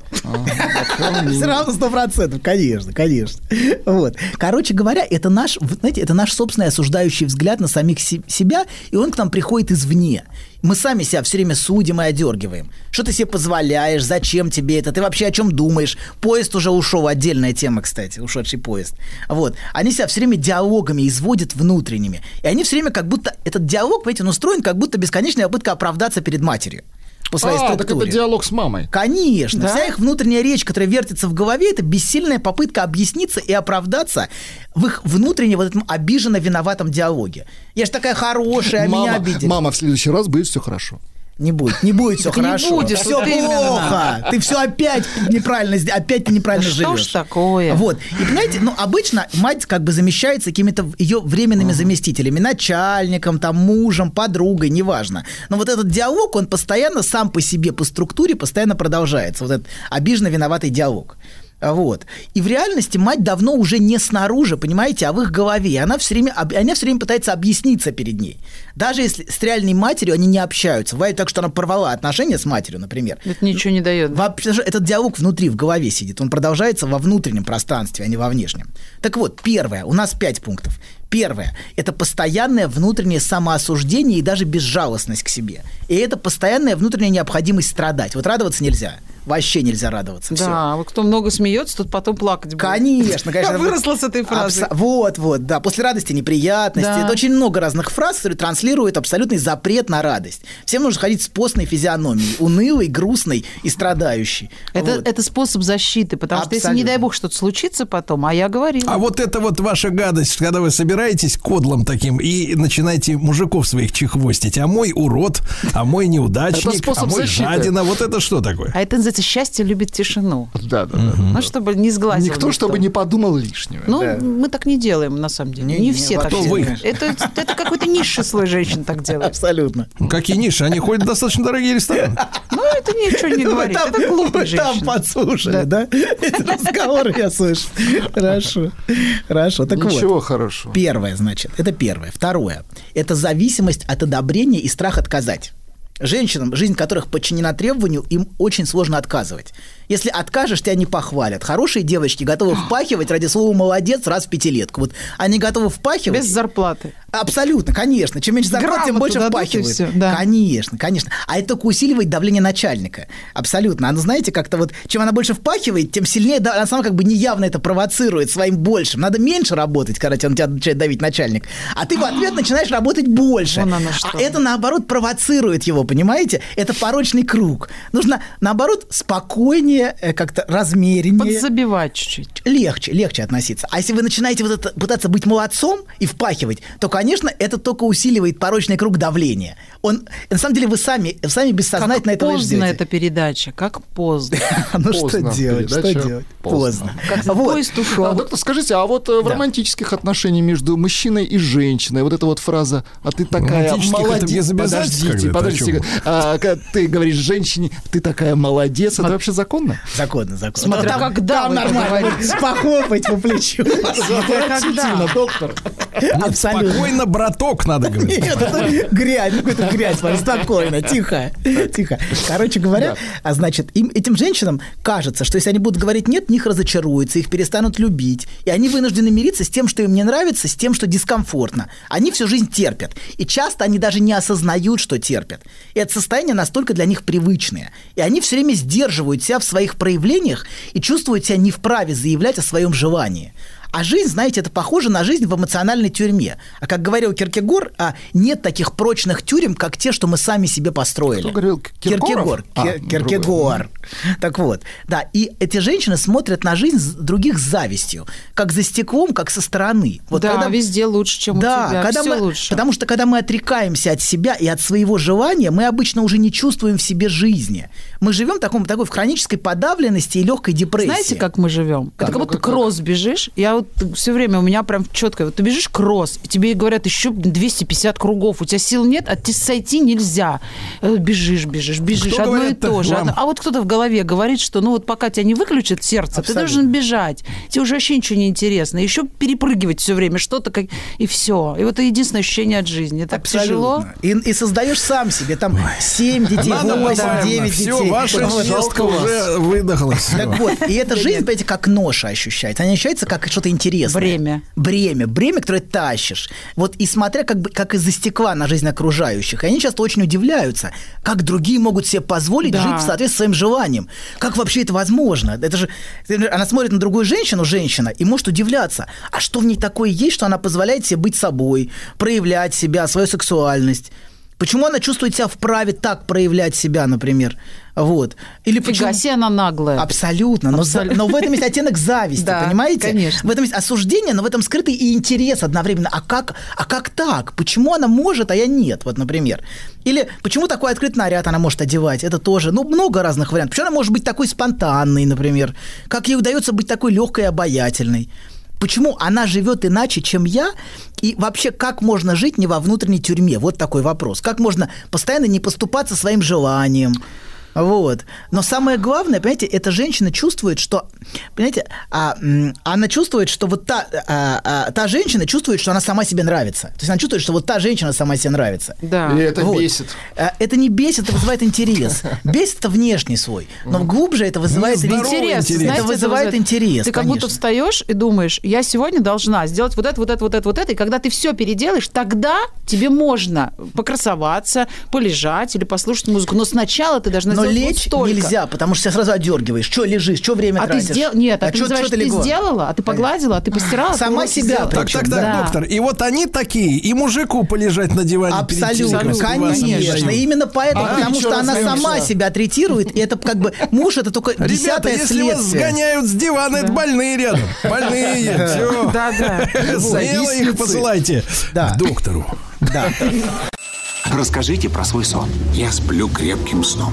[SPEAKER 4] Все равно сто процентов, конечно, конечно. Вот. Короче говоря, это наш, знаете, это наш собственный осуждающий взгляд на самих се- себя, и он к нам приходит извне. Мы сами себя все время судим и одергиваем. Что ты себе позволяешь, зачем тебе это, ты вообще о чем думаешь? Поезд уже ушел, отдельная тема, кстати, ушедший поезд. Вот. Они себя все время диалогами изводят внутренними. И они все время как будто, этот диалог, понимаете, он устроен как будто бесконечная попытка оправдаться перед матерью по своей
[SPEAKER 5] А, так
[SPEAKER 4] структуре.
[SPEAKER 5] это диалог с мамой.
[SPEAKER 4] Конечно.
[SPEAKER 6] Да?
[SPEAKER 4] Вся их внутренняя речь, которая вертится в голове, это бессильная попытка объясниться и оправдаться в их внутреннем вот этом обиженно виноватом диалоге. Я ж такая хорошая, а меня
[SPEAKER 5] Мама,
[SPEAKER 4] обидели.
[SPEAKER 5] мама, в следующий раз будет все хорошо.
[SPEAKER 4] Не будет, не будет все
[SPEAKER 6] не
[SPEAKER 4] хорошо.
[SPEAKER 6] будет,
[SPEAKER 4] все плохо. Ты все опять неправильно, опять ты неправильно
[SPEAKER 6] Да что
[SPEAKER 4] живешь.
[SPEAKER 6] ж такое?
[SPEAKER 4] Вот. И понимаете, ну, обычно мать как бы замещается какими-то ее временными заместителями, начальником, там, мужем, подругой, неважно. Но вот этот диалог, он постоянно сам по себе, по структуре, постоянно продолжается. Вот этот обиженно виноватый диалог. Вот. И в реальности мать давно уже не снаружи, понимаете, а в их голове. Она все время, она все время пытается объясниться перед ней. Даже если с реальной матерью они не общаются. Бывает так, что она порвала отношения с матерью, например.
[SPEAKER 6] Это ничего не дает.
[SPEAKER 4] Вообще этот диалог внутри, в голове сидит. Он продолжается во внутреннем пространстве, а не во внешнем. Так вот, первое, у нас пять пунктов. Первое – это постоянное внутреннее самоосуждение и даже безжалостность к себе. И это постоянная внутренняя необходимость страдать. Вот радоваться нельзя. Вообще нельзя радоваться. Всё.
[SPEAKER 6] Да, вот кто много смеется, тот потом плакать будет.
[SPEAKER 4] Конечно, конечно.
[SPEAKER 6] Я выросла с этой фразы.
[SPEAKER 4] Абсо- Вот, вот, да. После радости неприятности.
[SPEAKER 6] Да.
[SPEAKER 4] Это очень много разных фраз, которые транслируют абсолютный запрет на радость. Всем нужно ходить с постной физиономией, унылой, грустной и страдающей.
[SPEAKER 6] Это,
[SPEAKER 4] Вот.
[SPEAKER 6] это способ защиты, потому что если, не дай бог, что-то случится потом, а я говорила.
[SPEAKER 3] А вот это вот ваша гадость, когда вы собираетесь кодлом таким и начинаете мужиков своих чехвостить. А мой урод, а мой неудачник, а мой
[SPEAKER 5] защиты.
[SPEAKER 3] жадина. Вот это что такое?
[SPEAKER 6] А это называется «счастье любит тишину».
[SPEAKER 5] Да, да, да.
[SPEAKER 6] Ну, чтобы не сглазил
[SPEAKER 5] Никто, чтобы не подумал лишнего.
[SPEAKER 6] Ну,
[SPEAKER 4] Да.
[SPEAKER 6] мы так не делаем, на самом деле.
[SPEAKER 4] Не-
[SPEAKER 6] Не,
[SPEAKER 4] не,
[SPEAKER 6] все так делают. Это, это какой-то низший слой женщин так делает.
[SPEAKER 4] Абсолютно.
[SPEAKER 3] Ну, Какие ниши? Они ходят в достаточно дорогие рестораны.
[SPEAKER 6] Ну, это ничего не говорит. Это глупые
[SPEAKER 4] вы там
[SPEAKER 6] женщины.
[SPEAKER 4] подслушали, да? Эти разговоры я слышу. Хорошо. Хорошо. Так вот.
[SPEAKER 5] Ничего хорошего.
[SPEAKER 4] Первое, значит, это первое. Второе, это зависимость от одобрения и страх отказать. Женщинам, жизнь которых подчинена требованию, им очень сложно отказывать. Если откажешь, тебя не похвалят. Хорошие девочки готовы впахивать ради слова «молодец» раз в пятилетку. Вот они готовы впахивать.
[SPEAKER 6] Без зарплаты.
[SPEAKER 4] Абсолютно, конечно. Чем меньше зарплат, тем больше впахивают.
[SPEAKER 6] всё, да.
[SPEAKER 4] Конечно, конечно. А это только усиливает давление начальника. Абсолютно. Она, знаете, как-то вот, чем она больше впахивает, тем сильнее она сама как бы неявно это провоцирует своим большим. Надо меньше работать, когда тебя начинает давить начальник. А ты в ответ начинаешь работать больше.
[SPEAKER 6] Вон оно что.
[SPEAKER 4] А это, наоборот, провоцирует его, понимаете? Это порочный круг. Нужно, наоборот, спокойнее, э, как-то размереннее
[SPEAKER 6] Подзабивать чуть-чуть.
[SPEAKER 4] Легче, легче относиться. А если вы начинаете вот это, пытаться быть молодцом и впахивать, то, конечно, это только усиливает порочный круг давления. Он, на самом деле, вы сами, сами бессознательно
[SPEAKER 6] как
[SPEAKER 4] этого и
[SPEAKER 6] поздно
[SPEAKER 4] ждете.
[SPEAKER 6] эта передача, как поздно.
[SPEAKER 4] Ну что делать, что делать?
[SPEAKER 5] поздно.
[SPEAKER 6] Поезд
[SPEAKER 5] А,
[SPEAKER 6] ушел.
[SPEAKER 5] доктор, скажите, а вот э, в романтических отношениях между мужчиной и женщиной, вот эта вот фраза, а ты такая молодец. Подождите, подождите. А, ты говоришь женщине, ты такая молодец, это вообще законно?
[SPEAKER 4] Законно, законно.
[SPEAKER 6] Смотря когда вы это
[SPEAKER 4] нормально.
[SPEAKER 6] говорите.
[SPEAKER 4] Похлопать по плечу.
[SPEAKER 6] Когда?
[SPEAKER 5] доктор.
[SPEAKER 4] Абсолютно.
[SPEAKER 3] Спокойно, браток, надо говорить.
[SPEAKER 4] Нет, это грязь, ну какая-то грязь, спокойно, тихо, тихо. Короче говоря, а значит, им, этим женщинам кажется, что если они будут говорить нет, них разочаруются, их перестанут любить, и они вынуждены мириться с тем, что им не нравится, с тем, что дискомфортно. Они всю жизнь терпят, и часто они даже не осознают, что терпят. И это состояние настолько для них привычное, и они все время сдерживают себя в своих проявлениях и чувствуют себя не вправе заявлять о своем желании. А жизнь, знаете, это похоже на жизнь в эмоциональной тюрьме. А как говорил Киркегор, а, нет таких прочных тюрем, как те, что мы сами себе построили.
[SPEAKER 5] Кто говорил?
[SPEAKER 4] Киркегор.
[SPEAKER 5] А.
[SPEAKER 4] Киркегор. Так вот, да, и эти женщины смотрят на жизнь других с завистью, как за стеклом, как со стороны. Вот
[SPEAKER 6] да,
[SPEAKER 4] когда-
[SPEAKER 6] везде лучше, чем
[SPEAKER 4] да,
[SPEAKER 6] у тебя.
[SPEAKER 4] когда
[SPEAKER 6] Всё
[SPEAKER 4] мы,
[SPEAKER 6] лучше.
[SPEAKER 4] потому что когда мы отрекаемся от себя и от своего желания, мы обычно уже не чувствуем в себе жизни. Мы живем в таком, такой в хронической подавленности и легкой депрессии.
[SPEAKER 6] Знаете, как мы живем? Это как будто кросс бежишь. Я вот все время, у меня прям четко, вот ты бежишь кросс, и тебе говорят еще 250 кругов, у тебя сил нет, а тебе сойти нельзя. Э, Бежишь, бежишь, бежишь,
[SPEAKER 3] Кто
[SPEAKER 6] одно и то же.
[SPEAKER 3] вам?
[SPEAKER 6] А вот кто-то в голове говорит, что ну вот пока тебя не выключит сердце,
[SPEAKER 4] Абсолютно.
[SPEAKER 6] ты должен бежать. Тебе уже вообще ничего не интересно. Еще перепрыгивать все время что-то, как... и все. И вот это единственное ощущение от жизни. Это так тяжело.
[SPEAKER 4] И, и создаешь сам себе там 7 детей,
[SPEAKER 3] Надо
[SPEAKER 4] 8, 9
[SPEAKER 3] Все,
[SPEAKER 4] детей.
[SPEAKER 3] ваша
[SPEAKER 4] Вот.
[SPEAKER 3] уже выдохлась.
[SPEAKER 4] Так вот, и эта жизнь, понимаете, как ноша ощущается. Она ощущается как что-то интересное.
[SPEAKER 6] Бремя.
[SPEAKER 4] Бремя. Бремя, которое тащишь. Вот и смотря как, бы, как из-за стекла на жизнь окружающих. И они часто очень удивляются, как другие могут себе позволить
[SPEAKER 6] Да.
[SPEAKER 4] жить в соответствии с своим желанием. Как вообще это возможно? Это же... Она смотрит на другую женщину, женщина, и может удивляться. А что в ней такое есть, что она позволяет себе быть собой, проявлять себя, свою сексуальность? Почему она чувствует себя вправе так проявлять себя, например? Вот. Или
[SPEAKER 6] Фига
[SPEAKER 4] почему...
[SPEAKER 6] себе, она наглая.
[SPEAKER 4] Абсолютно. Но, за-
[SPEAKER 6] Абсолютно.
[SPEAKER 4] но в этом есть оттенок зависти,
[SPEAKER 6] Да,
[SPEAKER 4] понимаете?
[SPEAKER 6] конечно.
[SPEAKER 4] В этом есть осуждение, но в этом скрытый и интерес одновременно. А как, а как так? Почему она может, а я нет? Вот, например. Или почему такой открытый наряд она может одевать? Это тоже, ну, много разных вариантов. Почему она может быть такой спонтанной, например? Как ей удается быть такой легкой и обаятельной? Почему она живет иначе, чем я? И вообще, как можно жить не во внутренней тюрьме? Вот такой вопрос. Как можно постоянно не поступаться своим желанием? Вот. Но самое главное, понимаете, эта женщина чувствует, что, понимаете, а, она чувствует, что вот та, а, а, та женщина чувствует, что она сама себе нравится. То есть она чувствует, что вот та женщина сама себе нравится.
[SPEAKER 6] Да.
[SPEAKER 5] И это
[SPEAKER 4] Вот.
[SPEAKER 5] бесит.
[SPEAKER 4] А, Это не бесит, это вызывает интерес. Бесит это внешний свой. Но глубже это вызывает
[SPEAKER 6] интерес.
[SPEAKER 3] интерес.
[SPEAKER 6] знаете,
[SPEAKER 4] Это вызывает интерес,
[SPEAKER 6] Ты как будто
[SPEAKER 4] конечно.
[SPEAKER 6] встаешь и думаешь, я сегодня должна сделать вот это, вот это, вот это, вот это. И когда ты все переделаешь, тогда тебе можно покрасоваться, полежать или послушать музыку. Но сначала ты должна
[SPEAKER 4] Но
[SPEAKER 6] вот
[SPEAKER 4] лечь
[SPEAKER 6] столько.
[SPEAKER 4] нельзя, потому что тебя сразу одергиваешь. Что лежишь, что время
[SPEAKER 6] А ты
[SPEAKER 4] тратишь?
[SPEAKER 6] сделал... Нет, а, ты
[SPEAKER 4] чё-
[SPEAKER 6] называешь,
[SPEAKER 4] чё ты
[SPEAKER 6] ты
[SPEAKER 4] легла?
[SPEAKER 6] сделала, а ты погладила, а ты постирала. ты
[SPEAKER 4] Сама
[SPEAKER 6] уроки
[SPEAKER 4] себя.
[SPEAKER 3] Так, так, так,
[SPEAKER 6] да.
[SPEAKER 3] доктор. И вот они такие, и мужику полежать на диване перед
[SPEAKER 4] Абсолютно,
[SPEAKER 3] не
[SPEAKER 4] конечно. Именно поэтому,
[SPEAKER 5] А
[SPEAKER 4] потому что она сама себя третирует, и это как бы муж это только
[SPEAKER 3] Ребята,
[SPEAKER 4] десятое
[SPEAKER 3] если вас
[SPEAKER 4] следствие.
[SPEAKER 3] сгоняют с дивана, это больные рядом. Больные, все.
[SPEAKER 6] Да, да.
[SPEAKER 3] Смело их посылайте
[SPEAKER 4] Да.
[SPEAKER 3] к доктору.
[SPEAKER 4] Да.
[SPEAKER 1] Расскажите про свой сон.
[SPEAKER 7] Я сплю крепким сном.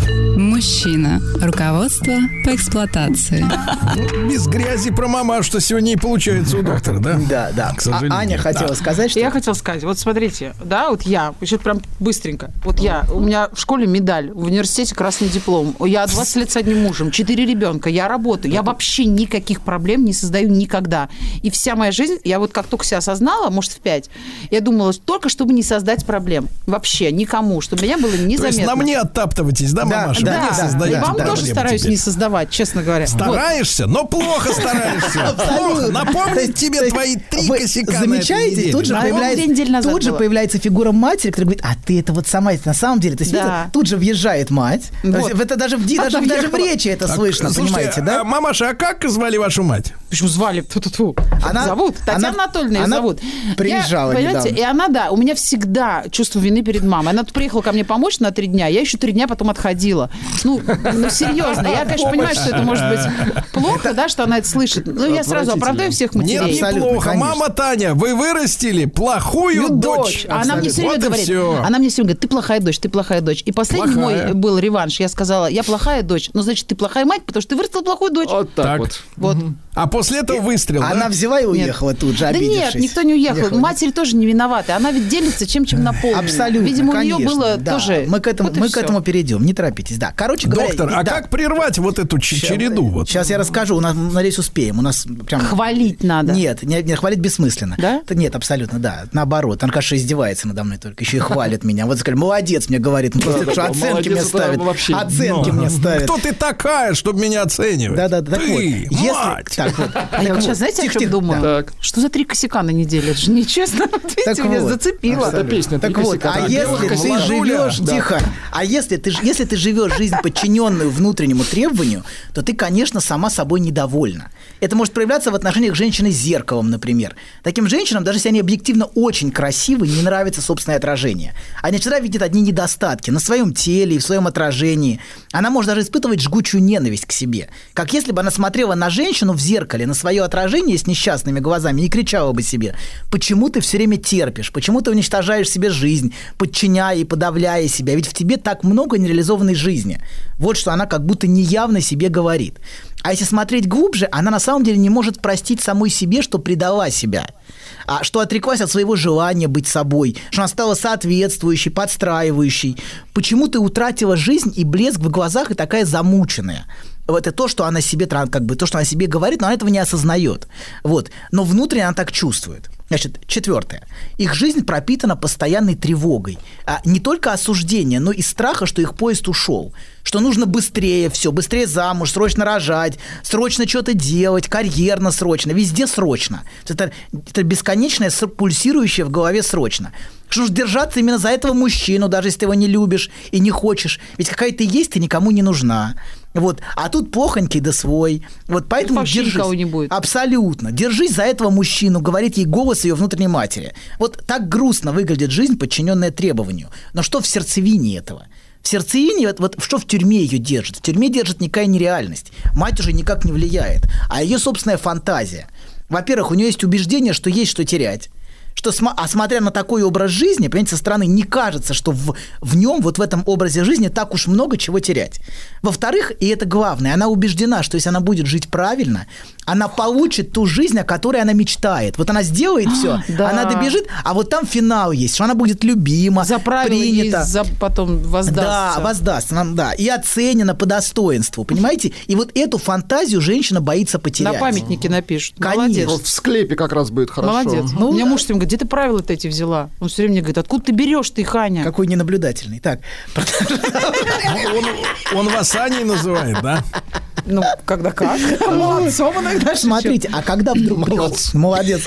[SPEAKER 2] Мужчина. Руководство по эксплуатации.
[SPEAKER 3] Без грязи про мама, что сегодня и получается у доктора, да?
[SPEAKER 4] Да, да.
[SPEAKER 3] К сожалению.
[SPEAKER 4] А Аня хотела
[SPEAKER 3] Да.
[SPEAKER 4] сказать, что...
[SPEAKER 6] Я хотела сказать, вот смотрите, да, вот я, сейчас прям быстренько, вот я, у меня в школе медаль, в университете красный диплом, я 20 лет с одним мужем, 4 ребенка, я работаю, я вообще никаких проблем не создаю никогда. И вся моя жизнь, я вот как только себя осознала, может, в 5, я думала, только чтобы не создать проблем. Вообще, никому, чтобы меня было
[SPEAKER 3] То
[SPEAKER 6] незаметно.
[SPEAKER 3] есть на мне оттаптываетесь, да,
[SPEAKER 4] Да,
[SPEAKER 3] мамаша?
[SPEAKER 4] да, да,
[SPEAKER 3] создаете
[SPEAKER 4] да,
[SPEAKER 6] Вам
[SPEAKER 4] да,
[SPEAKER 6] тоже стараюсь
[SPEAKER 3] теперь.
[SPEAKER 6] не создавать, честно говоря. Вот.
[SPEAKER 3] Стараешься, но плохо стараешься. Плохо. Напомнить тебе твои три косяка
[SPEAKER 4] Замечаете, тут же,
[SPEAKER 6] вот
[SPEAKER 4] появляется, тут же появляется фигура матери, которая говорит, а ты это вот сама, на самом деле. То есть
[SPEAKER 6] Да.
[SPEAKER 4] тут же въезжает мать.
[SPEAKER 6] Вот.
[SPEAKER 4] Это даже в, даже, даже в речи это слышно, понимаете, да?
[SPEAKER 3] а, мамаша, а как звали вашу мать?
[SPEAKER 6] Почему звали? Ту-ту-ту.
[SPEAKER 4] Она-
[SPEAKER 6] зовут. Татьяна
[SPEAKER 4] она-
[SPEAKER 6] Анатольевна ее
[SPEAKER 4] она
[SPEAKER 6] зовут.
[SPEAKER 4] приезжала
[SPEAKER 6] я, понимаете,
[SPEAKER 4] недавно.
[SPEAKER 6] и она, да, у меня всегда чувство вины перед мамой. Она тут приехала ко мне помочь на три дня, я еще три дня потом отходила. Ну, ну серьезно, я, конечно, понимаю, что это может быть плохо, да, что она это слышит. Но я сразу оправдаю всех
[SPEAKER 3] Нет,
[SPEAKER 6] матерей.
[SPEAKER 3] неплохо.
[SPEAKER 4] конечно.
[SPEAKER 3] Мама Таня, вы вырастили плохую
[SPEAKER 6] Ну,
[SPEAKER 3] дочь.
[SPEAKER 6] Она мне все время говорит,
[SPEAKER 3] всё.
[SPEAKER 6] она мне все время говорит, ты плохая дочь, ты плохая дочь. И последний
[SPEAKER 3] Плохая.
[SPEAKER 6] мой был реванш. Я сказала, я плохая дочь, ну, значит, ты плохая мать, потому что ты вырастила плохую дочь.
[SPEAKER 5] Вот так,
[SPEAKER 3] Так.
[SPEAKER 5] вот.
[SPEAKER 6] Вот.
[SPEAKER 3] А после этого выстрел,
[SPEAKER 4] Она
[SPEAKER 3] да?
[SPEAKER 4] взяла и уехала тут же,
[SPEAKER 6] Да нет, никто не уехал.
[SPEAKER 4] Уехала.
[SPEAKER 6] Матери тоже не виноваты. Она ведь делится чем, чем наполнена.
[SPEAKER 4] Абсолютно,
[SPEAKER 6] Видимо,
[SPEAKER 4] конечно,
[SPEAKER 6] у нее было
[SPEAKER 4] да.
[SPEAKER 6] тоже...
[SPEAKER 4] Мы к этому,
[SPEAKER 6] Вот
[SPEAKER 4] мы к этому перейдем, не торопитесь. Да, короче говоря...
[SPEAKER 3] Доктор, а
[SPEAKER 4] да.
[SPEAKER 3] как прервать вот эту ч- череду? Вот?
[SPEAKER 4] Сейчас я расскажу, у нас, надеюсь, успеем. У нас прям...
[SPEAKER 6] Хвалить надо.
[SPEAKER 4] Нет, не, не, хвалить бессмысленно.
[SPEAKER 6] Да?
[SPEAKER 4] Это Нет, абсолютно, да. Наоборот, он, кажется, издевается надо мной только, еще и хвалит меня. Вот сказали, молодец, мне говорит, ну, оценки мне ставит.
[SPEAKER 5] вообще
[SPEAKER 4] Оценки мне ставит.
[SPEAKER 3] Кто ты такая, чтобы меня оценивать?
[SPEAKER 4] Да-да-да.
[SPEAKER 3] Ты, мать!
[SPEAKER 4] Так вот.
[SPEAKER 6] А я вот сейчас, знаете, о
[SPEAKER 4] тихо,
[SPEAKER 6] чем думаю? Что за три косяка на неделю? Это же нечестно. Видите,
[SPEAKER 4] Так
[SPEAKER 6] меня
[SPEAKER 4] вот.
[SPEAKER 6] зацепило.
[SPEAKER 5] Это песня.
[SPEAKER 4] Так
[SPEAKER 5] «Три
[SPEAKER 4] вот,
[SPEAKER 5] косяка».
[SPEAKER 4] а
[SPEAKER 5] Так,
[SPEAKER 4] если ты живешь, тихо, а если ты, ж- если ты живешь жизнь, подчиненную внутреннему требованию, то ты, конечно, сама собой недовольна. Это может проявляться в отношениях женщины с зеркалом, например. Таким женщинам, даже если они объективно очень красивы, не нравится собственное отражение. Они всегда видят одни недостатки на своем теле и в своем отражении. Она может даже испытывать жгучую ненависть к себе. Как если бы она смотрела на женщину в зеркале, на свое отражение с несчастными глазами и кричала бы себе, почему ты все время терпишь, почему ты уничтожаешь себе жизнь, подчиняя и подавляя себя, ведь в тебе так много нереализованной жизни. Вот что она как будто неявно себе говорит. А если смотреть глубже, она на самом деле не может простить самой себе, что предала себя а, что отреклась от своего желания быть собой, что она стала соответствующей, подстраивающей. Почему ты утратила жизнь и блеск в глазах и такая замученная? Вот это то, что она себе, как бы, то, что она себе говорит, но она этого не осознает. Вот. Но внутренне она так чувствует. Значит, четвертое. Их жизнь пропитана постоянной тревогой. А не только осуждения, но и страха, что их поезд ушел. Что нужно быстрее все, быстрее замуж, срочно рожать, срочно что-то делать, карьерно срочно, везде срочно. Это, это бесконечное пульсирующее в голове срочно. Что нужно держаться именно за этого мужчину, даже если ты его не любишь и не хочешь. Ведь какая ты есть, ты никому не нужна. Вот. А тут плохонький да свой. Вот поэтому
[SPEAKER 6] вообще
[SPEAKER 4] держись.
[SPEAKER 6] не будет.
[SPEAKER 4] Абсолютно. Держись за этого мужчину, говорит ей голос ее внутренней матери. Вот так грустно выглядит жизнь, подчиненная требованию. Но что в сердцевине этого? В сердцевине, вот, вот что в тюрьме ее держит? В тюрьме держит никакая нереальность. Мать уже никак не влияет, а ее собственная фантазия. Во-первых, у нее есть убеждение, что есть что терять Что, а смотря на такой образ жизни, понимаете, со стороны не кажется, что в, в нем, вот в этом образе жизни, так уж много чего терять. Во-вторых, и это главное, она убеждена, что если она будет жить правильно, она получит ту жизнь, о которой она мечтает. Вот она сделает все,
[SPEAKER 6] да.
[SPEAKER 4] она добежит, а вот там финал есть, что она будет любима,
[SPEAKER 6] За
[SPEAKER 4] принята.
[SPEAKER 6] за потом воздастся.
[SPEAKER 4] Да, воздастся нам, да. И оценена по достоинству, понимаете? И вот эту фантазию женщина боится потерять.
[SPEAKER 6] На памятнике напишут.
[SPEAKER 4] Конечно.
[SPEAKER 6] Молодец.
[SPEAKER 5] Вот в склепе как раз будет хорошо.
[SPEAKER 6] Молодец.
[SPEAKER 4] Ну,
[SPEAKER 6] У меня
[SPEAKER 4] да.
[SPEAKER 6] муж всем говорит, где ты правила-то эти взяла? Он все время мне говорит, откуда ты берешь ты их, Аня?
[SPEAKER 4] Какой ненаблюдательный. Так,
[SPEAKER 3] Он, он вас Аней называет, да?
[SPEAKER 6] Ну, когда как? Молодцом иногда
[SPEAKER 4] смотрите, а когда вдруг...
[SPEAKER 5] Молодец.
[SPEAKER 4] Молодец.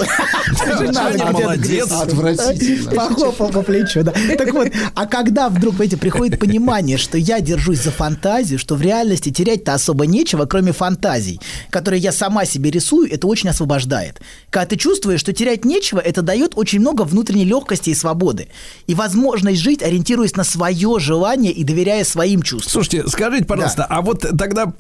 [SPEAKER 3] Молодец.
[SPEAKER 5] Отвратительно.
[SPEAKER 4] Похлопал по плечу, да. Так вот, а когда вдруг, понимаете, приходит понимание, что я держусь за фантазию, что в реальности терять-то особо нечего, кроме фантазий, которые я сама себе рисую, это очень освобождает. Когда ты чувствуешь, что терять нечего, это дает очень много внутренней легкости и свободы. И возможность жить, ориентируясь на свое желание и доверяя своим чувствам.
[SPEAKER 3] Слушайте, скажите, пожалуйста, а вот тогда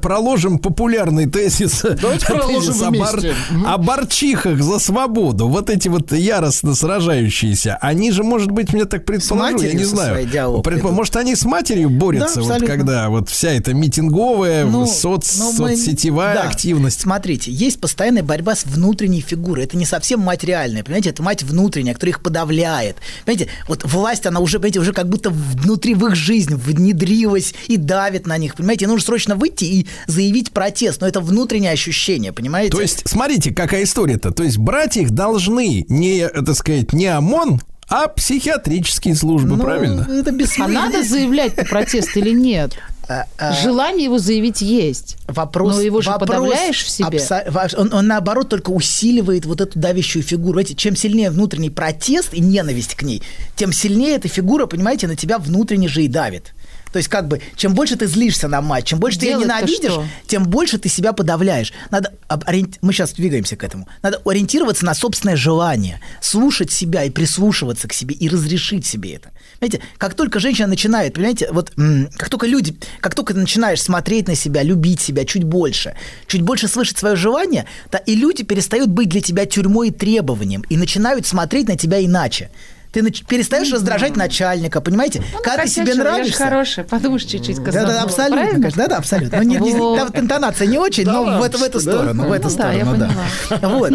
[SPEAKER 3] проложим популярный тезис,
[SPEAKER 5] Давайте
[SPEAKER 3] тезис о, бар-
[SPEAKER 5] вместе.
[SPEAKER 3] о борчихах за свободу. Вот эти вот яростно сражающиеся, они же, может быть, мне так предположу, я не знаю.
[SPEAKER 4] ведут.
[SPEAKER 3] Может, они с матерью борются,
[SPEAKER 4] Да,
[SPEAKER 3] вот когда вот вся эта митинговая,
[SPEAKER 4] Ну,
[SPEAKER 3] соц-
[SPEAKER 4] ну, мы-
[SPEAKER 3] соцсетевая
[SPEAKER 4] да.
[SPEAKER 3] активность.
[SPEAKER 4] Смотрите, есть постоянная борьба с внутренней фигурой. Это не совсем мать реальная, понимаете? Это мать внутренняя, которая их подавляет. Понимаете, вот власть, она уже, понимаете, уже как будто внутри в их жизнь внедрилась и давит на них, понимаете? Нужно срочно выйти и заявить протест, но это внутреннее ощущение, понимаете?
[SPEAKER 3] То есть, смотрите, какая история-то. То есть, брать их должны не, так сказать, не ОМОН, а психиатрические службы,
[SPEAKER 4] Ну,
[SPEAKER 3] правильно?
[SPEAKER 4] Это
[SPEAKER 6] А надо заявлять на протест или нет?
[SPEAKER 4] А, а,
[SPEAKER 6] Желание его заявить есть.
[SPEAKER 4] Вопрос,
[SPEAKER 6] Но его же
[SPEAKER 4] вопрос
[SPEAKER 6] подавляешь в себе.
[SPEAKER 4] абсо- Он, он, наоборот только усиливает вот эту давящую фигуру. Знаете, чем сильнее внутренний протест и ненависть к ней, тем сильнее эта фигура, понимаете, на тебя внутренне же и давит. То есть, как бы, чем больше ты злишься на мать, чем больше ты ее ненавидишь,
[SPEAKER 6] что?
[SPEAKER 4] тем больше ты себя подавляешь. Надо ориен- мы сейчас двигаемся к этому. Надо ориентироваться на собственное желание, слушать себя и прислушиваться к себе и разрешить себе это. Понимаете, как только женщина начинает, понимаете, вот как только люди, как только ты начинаешь смотреть на себя, любить себя чуть больше, чуть больше слышать свое желание, то и люди перестают быть для тебя тюрьмой и требованием и начинают смотреть на тебя иначе. Ты нач- перестаешь раздражать начальника, понимаете? Когда ты себе нравишься,
[SPEAKER 6] хорошая, подумаешь чуть-чуть,
[SPEAKER 4] да, да, абсолютно, конечно, да, да, абсолютно. Ну, не- не-
[SPEAKER 6] Вот.
[SPEAKER 4] интонация не очень, но в, эту- в эту сторону, в эту
[SPEAKER 6] Ну да, я
[SPEAKER 4] сторону, да. Вот,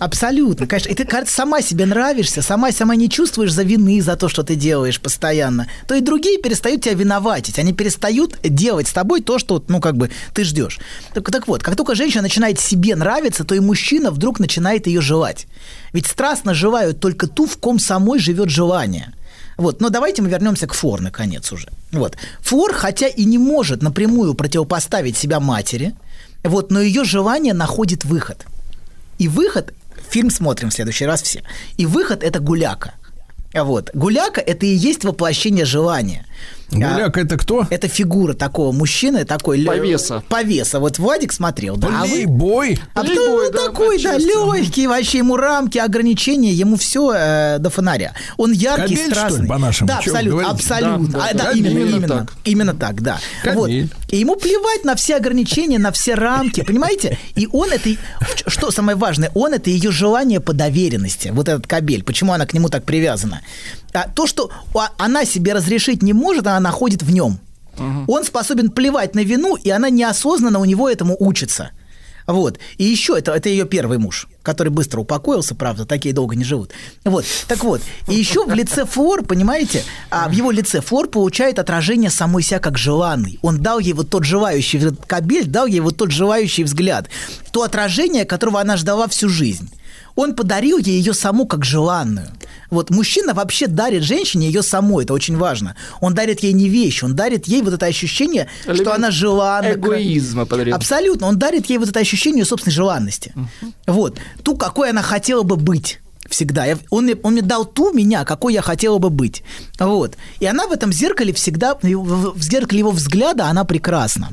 [SPEAKER 4] абсолютно, конечно. И ты, кажется, сама себе нравишься, сама сама не чувствуешь за вины за то, что ты делаешь постоянно, то и другие перестают тебя виноватить, они перестают делать с тобой то, что, ну, как бы, ты ждешь. Так, так вот, как только женщина начинает себе нравиться, то и мужчина вдруг начинает ее желать. Ведь страстно желают только ту, в ком самой живет желание. Вот, но давайте мы вернемся к Фор, наконец уже. Вот. Фор, хотя и не может напрямую противопоставить себя матери, вот, но ее желание находит выход. И выход, фильм смотрим в следующий раз все, и выход – это гуляка. Вот. Гуляка – это и есть воплощение желания.
[SPEAKER 3] Гуляк это кто?
[SPEAKER 4] Это фигура такого мужчины, такой...
[SPEAKER 5] Повеса.
[SPEAKER 4] Повеса. Вот Владик смотрел, да. а вы-
[SPEAKER 3] Плейбой.
[SPEAKER 4] а
[SPEAKER 5] Плейбой,
[SPEAKER 4] кто
[SPEAKER 5] да,
[SPEAKER 4] такой, да, легкий, вообще ему рамки, ограничения, ему все до фонаря. Он яркий,
[SPEAKER 3] Кобель, что ли,
[SPEAKER 4] страстный.
[SPEAKER 3] по-нашему?
[SPEAKER 4] Да,
[SPEAKER 3] вы
[SPEAKER 4] абсолютно, абсолютно.
[SPEAKER 5] Да,
[SPEAKER 4] А,
[SPEAKER 5] да,
[SPEAKER 4] да, именно,
[SPEAKER 5] Именно
[SPEAKER 4] именно,
[SPEAKER 5] так.
[SPEAKER 4] именно так, да.
[SPEAKER 3] Кобель.
[SPEAKER 4] Вот. И ему плевать на все ограничения, на все рамки, понимаете? И он это, что самое важное, он это ее желание по доверенности, вот этот кабель, почему она к нему так привязана. А то, что она себе разрешить не может, она находит в нем. Он способен плевать на вину, и она неосознанно у него этому учится. Вот. И еще, это, это ее первый муж, который быстро упокоился, правда, такие долго не живут. Вот. Так вот. И еще в лице Флор, понимаете, а в его лице Флор получает отражение самой себя как желанный. Он дал ей вот тот желающий, кабель дал ей вот тот желающий взгляд. То отражение, которого она ждала всю жизнь. Он подарил ей ее саму как желанную. Вот мужчина вообще дарит женщине ее саму, это очень важно. Он дарит ей не вещь, он дарит ей вот это ощущение, что
[SPEAKER 5] Элемент
[SPEAKER 4] она желанна.
[SPEAKER 5] эгоизма подарил.
[SPEAKER 4] Абсолютно. Он дарит ей вот это ощущение собственной желанности. Вот. Ту, какой она хотела бы быть всегда. Я- он, мне, он мне дал ту меня, какой я хотела бы быть. Вот. И она в этом зеркале всегда, в зеркале его взгляда она прекрасна.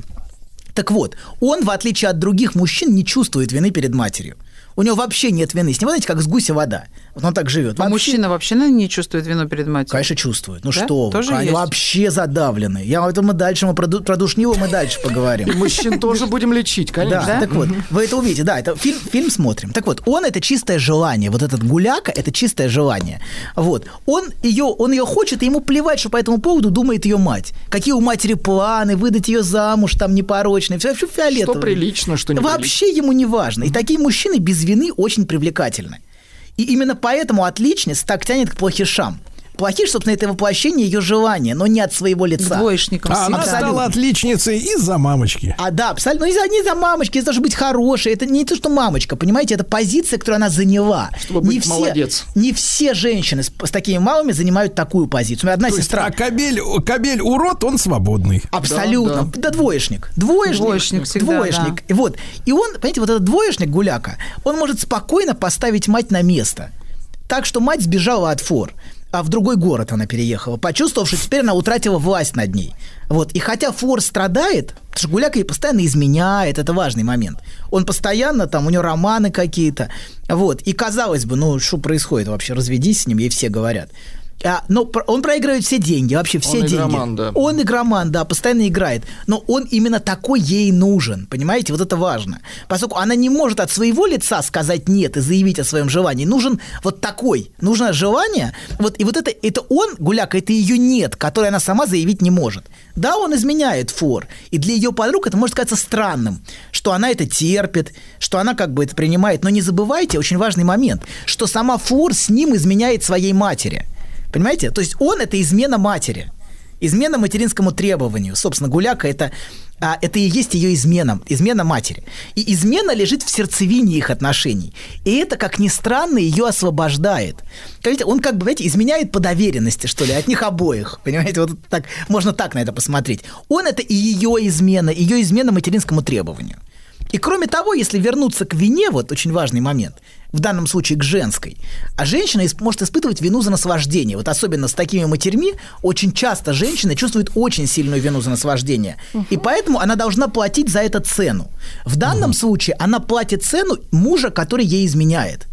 [SPEAKER 4] Так вот, он, в отличие от других мужчин, не чувствует вины перед матерью. У него вообще нет вины. С него, знаете, как с гуся вода. Вот он так живет.
[SPEAKER 6] А мужчина вообще наверное, не чувствует вину перед матерью?
[SPEAKER 4] Конечно, чувствует. Ну
[SPEAKER 6] Да?
[SPEAKER 4] что, вы,
[SPEAKER 6] Тоже
[SPEAKER 4] они
[SPEAKER 6] есть?
[SPEAKER 4] вообще задавлены. Я это мы дальше, мы про, про душнилу мы дальше поговорим.
[SPEAKER 5] Мужчин тоже будем лечить, конечно.
[SPEAKER 4] Да, так вот, вы это увидите, да, это фильм, фильм смотрим. Так вот, он это чистое желание, вот этот гуляка, это чистое желание. Вот, он ее, он ее хочет, и ему плевать, что по этому поводу думает ее мать. Какие у матери планы, выдать ее замуж, там непорочные, все вообще фиолетово.
[SPEAKER 5] Что прилично, что не
[SPEAKER 4] Вообще ему не важно. И такие мужчины без вины очень привлекательны. И именно поэтому отличниц так тянет к плохишам. Плохиш, собственно, это воплощение ее желания, но не от своего лица.
[SPEAKER 6] двоечникам
[SPEAKER 3] А она
[SPEAKER 6] всегда.
[SPEAKER 3] стала отличницей из-за мамочки.
[SPEAKER 4] А, да, абсолютно. Ну, из-за, не за мамочки, это должна быть хорошей. Это не то, что мамочка, понимаете, это позиция, которую она заняла.
[SPEAKER 5] Чтобы быть
[SPEAKER 4] не все,
[SPEAKER 5] молодец.
[SPEAKER 4] Не все женщины с, с такими мамами занимают такую позицию. У меня одна
[SPEAKER 3] То есть,
[SPEAKER 4] сестра.
[SPEAKER 3] а кабель, кабель урод, он свободный.
[SPEAKER 4] Абсолютно. Да, двоечник. Двоечник.
[SPEAKER 6] Двоечник всегда,
[SPEAKER 4] Двоечник. И Вот. И он, понимаете, вот этот двоечник гуляка, он может спокойно поставить мать на место. Так что мать сбежала от фор. А в другой город она переехала, почувствовав, что теперь она утратила власть над ней. Вот. И хотя Фор страдает, потому что Гуляка ей постоянно изменяет, это важный момент. Он постоянно, там, у него романы какие-то. Вот. И казалось бы, ну, что происходит вообще, разведись с ним, ей все говорят. А, но про- он проигрывает все деньги, вообще все
[SPEAKER 5] Он
[SPEAKER 4] деньги.
[SPEAKER 5] игроман, да.
[SPEAKER 4] Он игроман, да, постоянно играет. Но он именно такой ей нужен. Понимаете, вот это важно. Поскольку она не может от своего лица сказать нет и заявить о своем желании. Нужен вот такой. Нужно желание. Вот, и вот это, это он, Гуляка, это ее нет, которое она сама заявить не может. Да, он изменяет фор. И для ее подруг это может казаться странным, что она это терпит, что она как бы это принимает. Но не забывайте, очень важный момент, что сама фор с ним изменяет своей матери. Понимаете? То есть он это измена матери. Измена материнскому требованию. Собственно, гуляка это, а, это и есть ее измена, измена матери. И измена лежит в сердцевине их отношений. И это, как ни странно, ее освобождает. Понимаете, он как бы, знаете, изменяет по доверенности, что ли, от них обоих. Понимаете, вот так, можно так на это посмотреть. Он это и ее измена, ее измена материнскому требованию. И кроме того, если вернуться к вине, вот очень важный момент, в данном случае к женской, а женщина может испытывать вину за наслаждение. Вот особенно с такими матерьми очень часто женщина чувствует очень сильную вину за наслаждение. И поэтому она должна платить за это цену. В данном случае она платит цену мужа, который ей изменяет.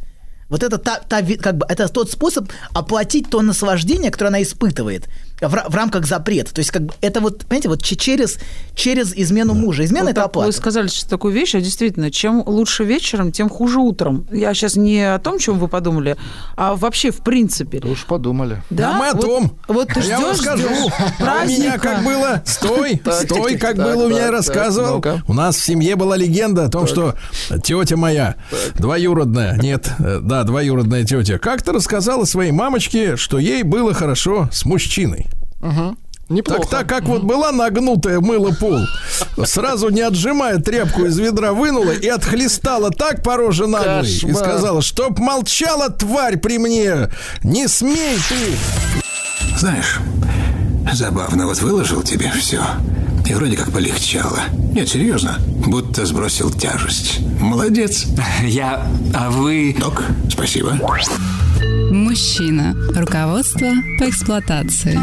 [SPEAKER 4] Вот это, та, та как бы, это тот способ оплатить то наслаждение, которое она испытывает в, в рамках запрета. То есть, как бы, это вот, понимаете, вот че- через, через измену мужа. Измена
[SPEAKER 6] Вот
[SPEAKER 4] это
[SPEAKER 6] так
[SPEAKER 4] оплата.
[SPEAKER 6] Вы сказали сейчас такую вещь, а действительно, чем лучше вечером, тем хуже утром. Я сейчас не о том, чем вы подумали, а вообще в принципе.
[SPEAKER 5] Да уж подумали.
[SPEAKER 6] Да,
[SPEAKER 3] а мы о
[SPEAKER 6] вот-
[SPEAKER 3] том.
[SPEAKER 6] Вот ты
[SPEAKER 3] я вам
[SPEAKER 6] ждешь,
[SPEAKER 3] скажу.
[SPEAKER 6] ждешь
[SPEAKER 3] А у меня как было? Стой, стой, как было у меня рассказывал. У нас в семье была легенда о том, что тетя моя, двоюродная, нет, э, да, двоюродная тетя, как-то рассказала своей мамочке, что ей было хорошо с мужчиной.
[SPEAKER 5] Неплохо.
[SPEAKER 3] Так так как вот была нагнутая мыло пол, сразу не отжимая тряпку из ведра вынула и отхлестала так по роже наглой и сказала, чтоб молчала тварь при мне, не смей ты.
[SPEAKER 7] Знаешь, забавно, вот выложил тебе все. И вроде как полегчало. Нет, серьезно, будто сбросил тяжесть. Молодец.
[SPEAKER 1] Я... А вы...
[SPEAKER 7] Док, спасибо.
[SPEAKER 2] Мужчина. Руководство по эксплуатации.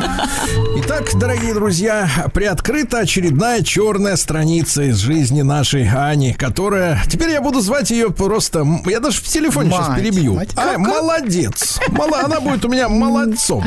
[SPEAKER 3] Итак, дорогие друзья, приоткрыта очередная черная страница из жизни нашей Ани, которая... Теперь я буду звать ее просто... Я даже в телефоне сейчас
[SPEAKER 4] Мать.
[SPEAKER 3] перебью.
[SPEAKER 4] Мать.
[SPEAKER 3] А, молодец. Мала- Она будет у меня молодцом.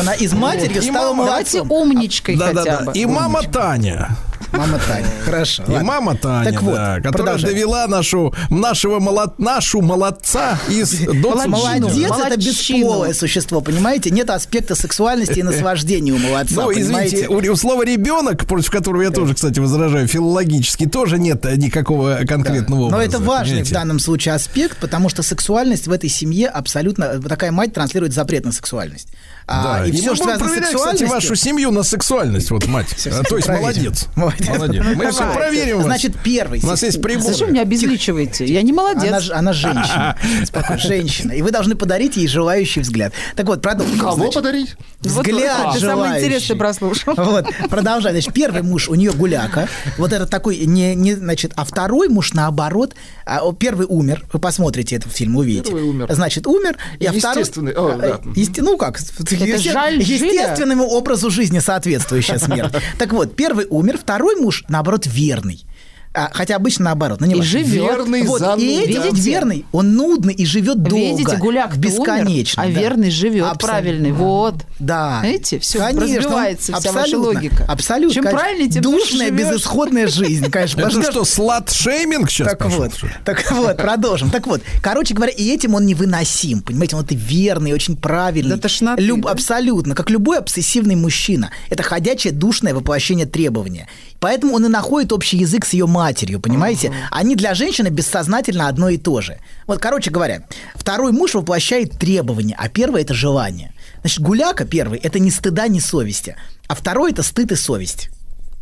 [SPEAKER 4] Она из матери
[SPEAKER 3] И
[SPEAKER 4] стала
[SPEAKER 3] мама-
[SPEAKER 6] Давайте умничкой хотя
[SPEAKER 3] Да-да-да.
[SPEAKER 6] бы.
[SPEAKER 3] И мама Таня.
[SPEAKER 4] Мама Таня. Хорошо.
[SPEAKER 3] И мама Таня,
[SPEAKER 4] Так вот,
[SPEAKER 3] да, которая
[SPEAKER 4] продолжаем.
[SPEAKER 3] довела нашу, нашего молод, нашу молодца из до
[SPEAKER 4] Молодец, это бесполое существо, понимаете? Нет аспекта сексуальности и наслаждения у молодца,
[SPEAKER 3] Ну, извините, у, у слова ребенок, против которого я тоже, кстати, возражаю, филологически, тоже нет э, никакого конкретного
[SPEAKER 4] Но
[SPEAKER 3] образа.
[SPEAKER 4] это важный
[SPEAKER 3] понимаете?
[SPEAKER 4] в данном случае аспект, потому что сексуальность в этой семье абсолютно... Такая мать транслирует запрет на сексуальность. А,
[SPEAKER 3] Да,
[SPEAKER 4] и
[SPEAKER 3] и
[SPEAKER 4] все,
[SPEAKER 3] мы
[SPEAKER 4] что
[SPEAKER 3] будем
[SPEAKER 4] связано с
[SPEAKER 3] проверять, кстати, вашу семью на сексуальность, вот мать. А, То есть
[SPEAKER 4] проверим.
[SPEAKER 3] молодец.
[SPEAKER 4] Молодец.
[SPEAKER 3] Молодец. Мы все проверим вас.
[SPEAKER 4] Значит, первый.
[SPEAKER 3] У нас есть прибор.
[SPEAKER 6] Зачем меня обезличиваете? Я не молодец.
[SPEAKER 4] Она, женщина. Спокойно, женщина. И вы должны подарить ей желающий взгляд. Так вот, продолжим.
[SPEAKER 5] Кого
[SPEAKER 4] Значит,
[SPEAKER 5] подарить?
[SPEAKER 6] Вот
[SPEAKER 4] Взгляд
[SPEAKER 6] ты самое
[SPEAKER 4] желающий.
[SPEAKER 6] интересное прослушал.
[SPEAKER 4] Вот, продолжай. Значит, первый муж у нее гуляка. Вот это такой, не, не, значит, а второй муж наоборот. а, Первый умер. Вы посмотрите этот фильм, увидите.
[SPEAKER 5] Первый умер.
[SPEAKER 4] Значит, умер. И а второй-
[SPEAKER 5] Естественный, о, да.
[SPEAKER 4] э, есте- Ну как? Есте-
[SPEAKER 6] жаль
[SPEAKER 4] Естественному образу жизни соответствующая смерть. Так вот, первый умер, второй муж, наоборот, верный. А, хотя обычно наоборот, но не
[SPEAKER 6] И
[SPEAKER 4] важно.
[SPEAKER 6] живет.
[SPEAKER 5] Верный
[SPEAKER 4] Вот,
[SPEAKER 5] зануда.
[SPEAKER 4] и этим
[SPEAKER 6] Видите?
[SPEAKER 4] верный, он нудный и живет долго.
[SPEAKER 6] Видите, гуляк
[SPEAKER 4] бесконечно.
[SPEAKER 6] умер, а
[SPEAKER 4] да.
[SPEAKER 6] верный живет,
[SPEAKER 4] Абсолютно.
[SPEAKER 6] правильный. Вот.
[SPEAKER 4] Да.
[SPEAKER 6] Видите, все
[SPEAKER 4] Конечно,
[SPEAKER 6] разбивается вся ваша логика.
[SPEAKER 4] Абсолютно.
[SPEAKER 6] Чем правильнее, тем
[SPEAKER 4] Душная, безысходная жизнь, конечно.
[SPEAKER 3] Это что, слат-шейминг сейчас
[SPEAKER 4] Так вот, так вот, продолжим. Так вот, короче говоря, и этим он невыносим, понимаете, он это верный, очень правильный.
[SPEAKER 6] До тошноты,
[SPEAKER 4] Люб-
[SPEAKER 6] да?
[SPEAKER 4] Абсолютно, как любой обсессивный мужчина. Это ходячее душное воплощение требования. Поэтому он и находит общий язык с ее матерью, понимаете? Они для женщины бессознательно одно и то же. Вот, короче говоря, второй муж воплощает требования, а первый – это желание. Значит, гуляка первый – это ни стыда, ни совести, а второй – это стыд и совесть.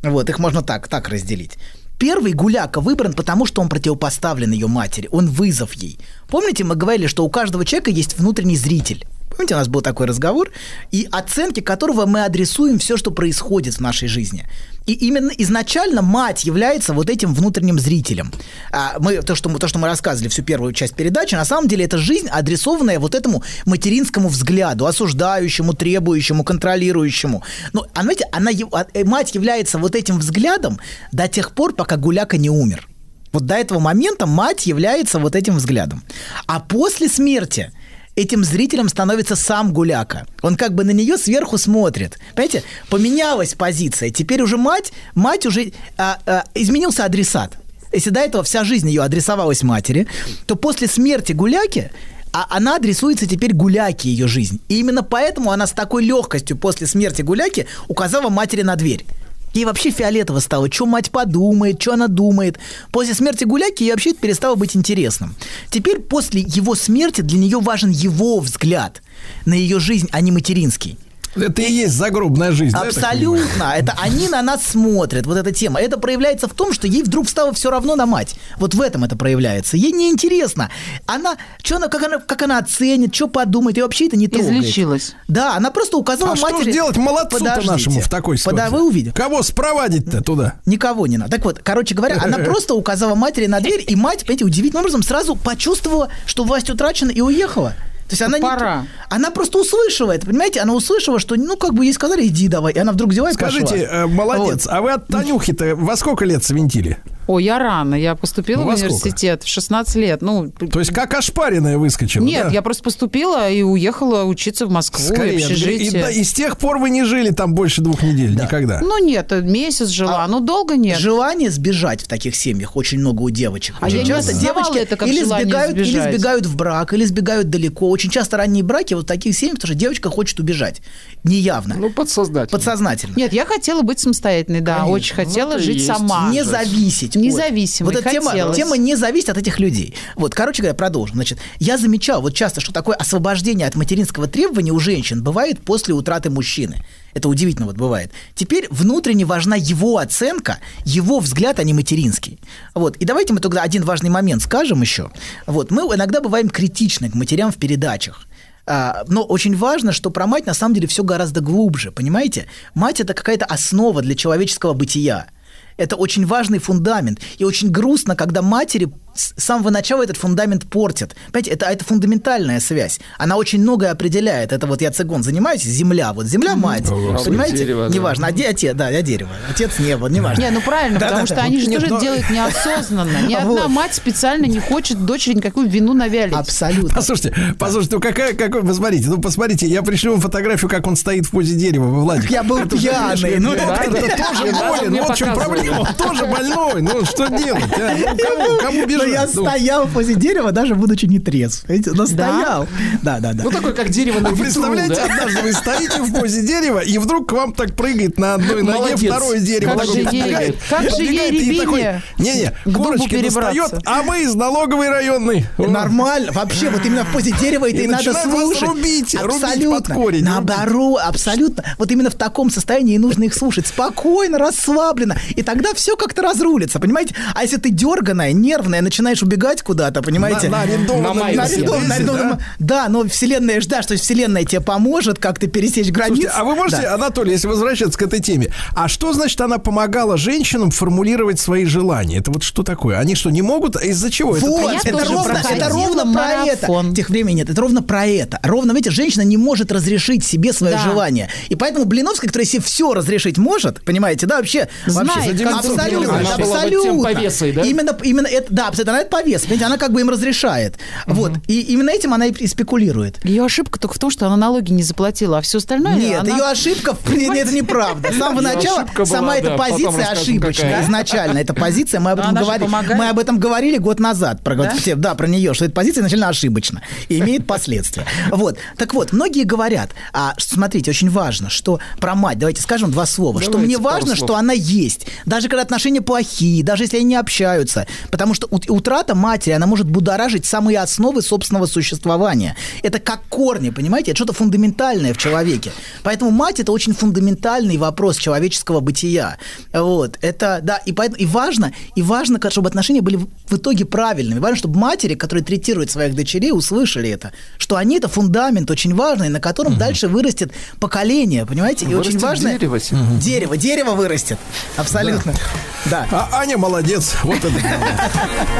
[SPEAKER 4] Вот, их можно так, так разделить. Первый гуляка выбран потому, что он противопоставлен ее матери, он вызов ей. Помните, мы говорили, что у каждого человека есть внутренний зритель. Помните, у нас был такой разговор, и оценки которого мы адресуем все, что происходит в нашей жизни. И именно изначально мать является вот этим внутренним зрителем. А мы, то, что мы, то, что мы рассказывали всю первую часть передачи, на самом деле это жизнь, адресованная вот этому материнскому взгляду, осуждающему, требующему, контролирующему. Но, а, знаете, она, а, э, мать является вот этим взглядом до тех пор, пока Гуляка не умер. Вот до этого момента мать является вот этим взглядом. А после смерти этим зрителем становится сам Гуляка. Он как бы на нее сверху смотрит. Понимаете, поменялась позиция. Теперь уже мать, мать уже а, а, изменился адресат. Если до этого вся жизнь ее адресовалась матери, то после смерти Гуляки а она адресуется теперь Гуляке ее жизнь. И именно поэтому она с такой легкостью после смерти Гуляки указала матери на дверь. Ей вообще фиолетово стало, что мать подумает, что она думает. После смерти Гуляки ей вообще это перестало быть интересным. Теперь после его смерти для нее важен его взгляд на ее жизнь, а не материнский.
[SPEAKER 3] Это и есть загробная жизнь. да?
[SPEAKER 4] Абсолютно. Это они на нас смотрят, вот эта тема. Это проявляется в том, что ей вдруг стало все равно на мать. Вот в этом это проявляется. Ей неинтересно. Она, что она, как она, как она оценит, что подумает, и вообще это не трогает.
[SPEAKER 6] Излечилась.
[SPEAKER 4] Да, она просто указала
[SPEAKER 3] А что
[SPEAKER 4] матери...
[SPEAKER 3] ж делать молодцу-то нашему в такой ситуации?
[SPEAKER 4] вы увидите.
[SPEAKER 3] Кого спровадить-то туда?
[SPEAKER 4] Никого не надо. Так вот, короче говоря, она просто указала матери на дверь, и мать, понимаете, удивительным образом сразу почувствовала, что власть утрачена, и уехала. То есть она не-
[SPEAKER 6] Пора.
[SPEAKER 4] она просто услышала это, понимаете? Она услышала, что, ну, как бы ей сказали, иди давай. И она вдруг взяла и
[SPEAKER 3] Скажите,
[SPEAKER 4] пошла.
[SPEAKER 3] э, молодец,
[SPEAKER 4] Вот.
[SPEAKER 3] а вы от Танюхи-то во сколько лет свинтили?
[SPEAKER 6] О, я рано. Я поступила
[SPEAKER 3] Ну,
[SPEAKER 6] в
[SPEAKER 3] во сколько?
[SPEAKER 6] университет в 16 лет. Ну,
[SPEAKER 3] То есть как ошпаренная выскочила?
[SPEAKER 6] нет,
[SPEAKER 3] да?
[SPEAKER 6] я просто поступила и уехала учиться в Москву,
[SPEAKER 3] Скорее,
[SPEAKER 6] в общежитие.
[SPEAKER 3] и, да, и с тех пор вы не жили там больше двух недель никогда.
[SPEAKER 6] Ну нет, месяц жила,
[SPEAKER 4] А
[SPEAKER 6] ну долго нет.
[SPEAKER 4] Желание сбежать в таких семьях очень много у девочек.
[SPEAKER 6] А
[SPEAKER 4] Очень
[SPEAKER 6] я не
[SPEAKER 4] часто
[SPEAKER 6] осознавала
[SPEAKER 4] девочки
[SPEAKER 6] это как
[SPEAKER 4] или сбегают, или
[SPEAKER 6] сбежать.
[SPEAKER 4] сбегают в брак, или сбегают далеко. Очень часто ранние браки вот в таких семьях, потому что девочка хочет убежать. Неявно.
[SPEAKER 5] Ну, подсознательно.
[SPEAKER 4] подсознательно.
[SPEAKER 6] Нет, я хотела быть самостоятельной, да,
[SPEAKER 4] Конечно.
[SPEAKER 6] очень хотела
[SPEAKER 5] Ну, это и
[SPEAKER 6] жить
[SPEAKER 5] есть.
[SPEAKER 6] сама.
[SPEAKER 4] не зависеть. От-
[SPEAKER 6] Независимой
[SPEAKER 4] Вот эта тема, тема не зависит от этих людей. Вот, короче говоря, продолжим. Значит, я замечал вот часто, что такое освобождение от материнского требования у женщин бывает после утраты мужчины. Это удивительно вот бывает. Теперь внутренне важна его оценка, его взгляд, а не материнский. Вот. И давайте мы тогда один важный момент скажем еще. Вот. Мы иногда бываем критичны к матерям в передачах. А, но очень важно, что про мать на самом деле все гораздо глубже, понимаете? Мать это какая-то основа для человеческого бытия. Это очень важный фундамент. И очень грустно, когда матери с самого начала этот фундамент портят. Понимаете, это, это фундаментальная связь. Она очень многое определяет. Это вот я цигун занимаюсь, земля. Вот земля мать. Понимаете?
[SPEAKER 5] дерево, да.
[SPEAKER 4] Неважно. А де- отец, да, я дерево. Отец небо, неважно.
[SPEAKER 6] Не, ну правильно,
[SPEAKER 4] Да,
[SPEAKER 6] потому
[SPEAKER 4] да,
[SPEAKER 6] что
[SPEAKER 4] да.
[SPEAKER 6] они же тоже
[SPEAKER 3] но-
[SPEAKER 6] делают неосознанно. Ни одна мать специально не хочет дочери никакую вину навялить.
[SPEAKER 4] Абсолютно.
[SPEAKER 3] Послушайте, послушайте, ну какая, какой, посмотрите, ну посмотрите, я пришлю вам фотографию, как он стоит в позе дерева, вы, Владик.
[SPEAKER 4] Я был пьяный. Ну,
[SPEAKER 3] Да,
[SPEAKER 4] это-
[SPEAKER 3] тоже
[SPEAKER 5] Да,
[SPEAKER 3] болен,
[SPEAKER 5] мне
[SPEAKER 3] вот в чем проблема, он тоже больной, ну что делать, а? Ну, кому, кому Бежать?
[SPEAKER 4] я
[SPEAKER 3] Ну,
[SPEAKER 4] стоял возле дерева, даже будучи не трезв. Видите, Но стоял. Да, да, да.
[SPEAKER 5] Ну, такой, как дерево на ветру,
[SPEAKER 3] представляете,
[SPEAKER 5] да?
[SPEAKER 3] однажды вы стоите в позе дерева, и вдруг к вам так прыгает на одной ноге второе дерево.
[SPEAKER 6] Как же ей- как же ей, Рябине,
[SPEAKER 3] Не-не, корочки достает, а мы из налоговой районной.
[SPEAKER 4] Нормально. Вообще, вот именно в позе дерева это
[SPEAKER 3] И
[SPEAKER 4] надо слушать.
[SPEAKER 3] рубить, рубить
[SPEAKER 4] абсолютно.
[SPEAKER 3] под корень,
[SPEAKER 4] Наоборот, абсолютно. Вот именно в таком состоянии и нужно их слушать. Спокойно, расслабленно. И тогда все как-то разрулится, понимаете? А если ты дерганая, нервная, начинаешь убегать куда-то, понимаете?
[SPEAKER 3] На, на арендованном
[SPEAKER 8] На
[SPEAKER 4] На
[SPEAKER 3] месте,
[SPEAKER 4] арендованном- на
[SPEAKER 3] да?
[SPEAKER 4] арендованном- Да, но вселенная ждет, что вселенная тебе поможет как-то пересечь границу.
[SPEAKER 3] Слушайте, а вы можете,
[SPEAKER 4] Да.
[SPEAKER 3] Анатолий, если возвращаться к этой теме, а что значит она помогала женщинам формулировать свои желания? Это вот что такое? Они что, не могут? А Из-за чего? Это
[SPEAKER 4] Вот, это
[SPEAKER 6] тоже
[SPEAKER 4] ровно, это ровно про
[SPEAKER 6] марафон.
[SPEAKER 4] это. Тех времени нет, это ровно про это. Ровно, видите, женщина не может разрешить себе свое
[SPEAKER 6] Да.
[SPEAKER 4] желание. И поэтому Блиновская, которая себе все разрешить может, понимаете, да, вообще,
[SPEAKER 6] Знает,
[SPEAKER 4] вообще
[SPEAKER 6] как
[SPEAKER 4] абсолютно,
[SPEAKER 8] Она была бы
[SPEAKER 4] абсолютно.
[SPEAKER 8] тем повесой, да?
[SPEAKER 4] Именно, именно это, да, абсолютно, она это повес, понимаете, она как бы им разрешает. Вот, и именно этим она и, спекулирует.
[SPEAKER 6] Ее ошибка только в том, что она налоги не заплатила, а все остальное...
[SPEAKER 4] Нет,
[SPEAKER 6] она-
[SPEAKER 4] ее ошибка, это неправда. С самого начала сама эта позиция ошибочная. Изначально эта позиция, мы об этом говорили. Мы об этом говорили год назад. Про,
[SPEAKER 6] Да?
[SPEAKER 4] про нее, что эта позиция изначально ошибочна и имеет последствия. Вот. Так вот, многие говорят, а, смотрите, очень важно, что про мать, давайте скажем два слова, что мне важно, что она есть, даже когда отношения плохие, даже если они не общаются, потому что утрата матери, она может будоражить самые основы собственного существования. Это как корни, понимаете? Это что-то фундаментальное в человеке. Поэтому мать это очень фундаментальный вопрос человеческого бытия. Вот. Это, да, и, поэтому, и важно, и важно, чтобы отношения были в- итоге правильными. Важно, чтобы матери, которые третируют своих дочерей, услышали это, что они это фундамент очень важный, на котором дальше вырастет поколение, понимаете? И очень
[SPEAKER 5] Вырастет
[SPEAKER 4] важно...
[SPEAKER 5] дерево, Сергей.
[SPEAKER 4] Дерево, дерево вырастет. Абсолютно. Да.
[SPEAKER 3] А Аня молодец. Вот это.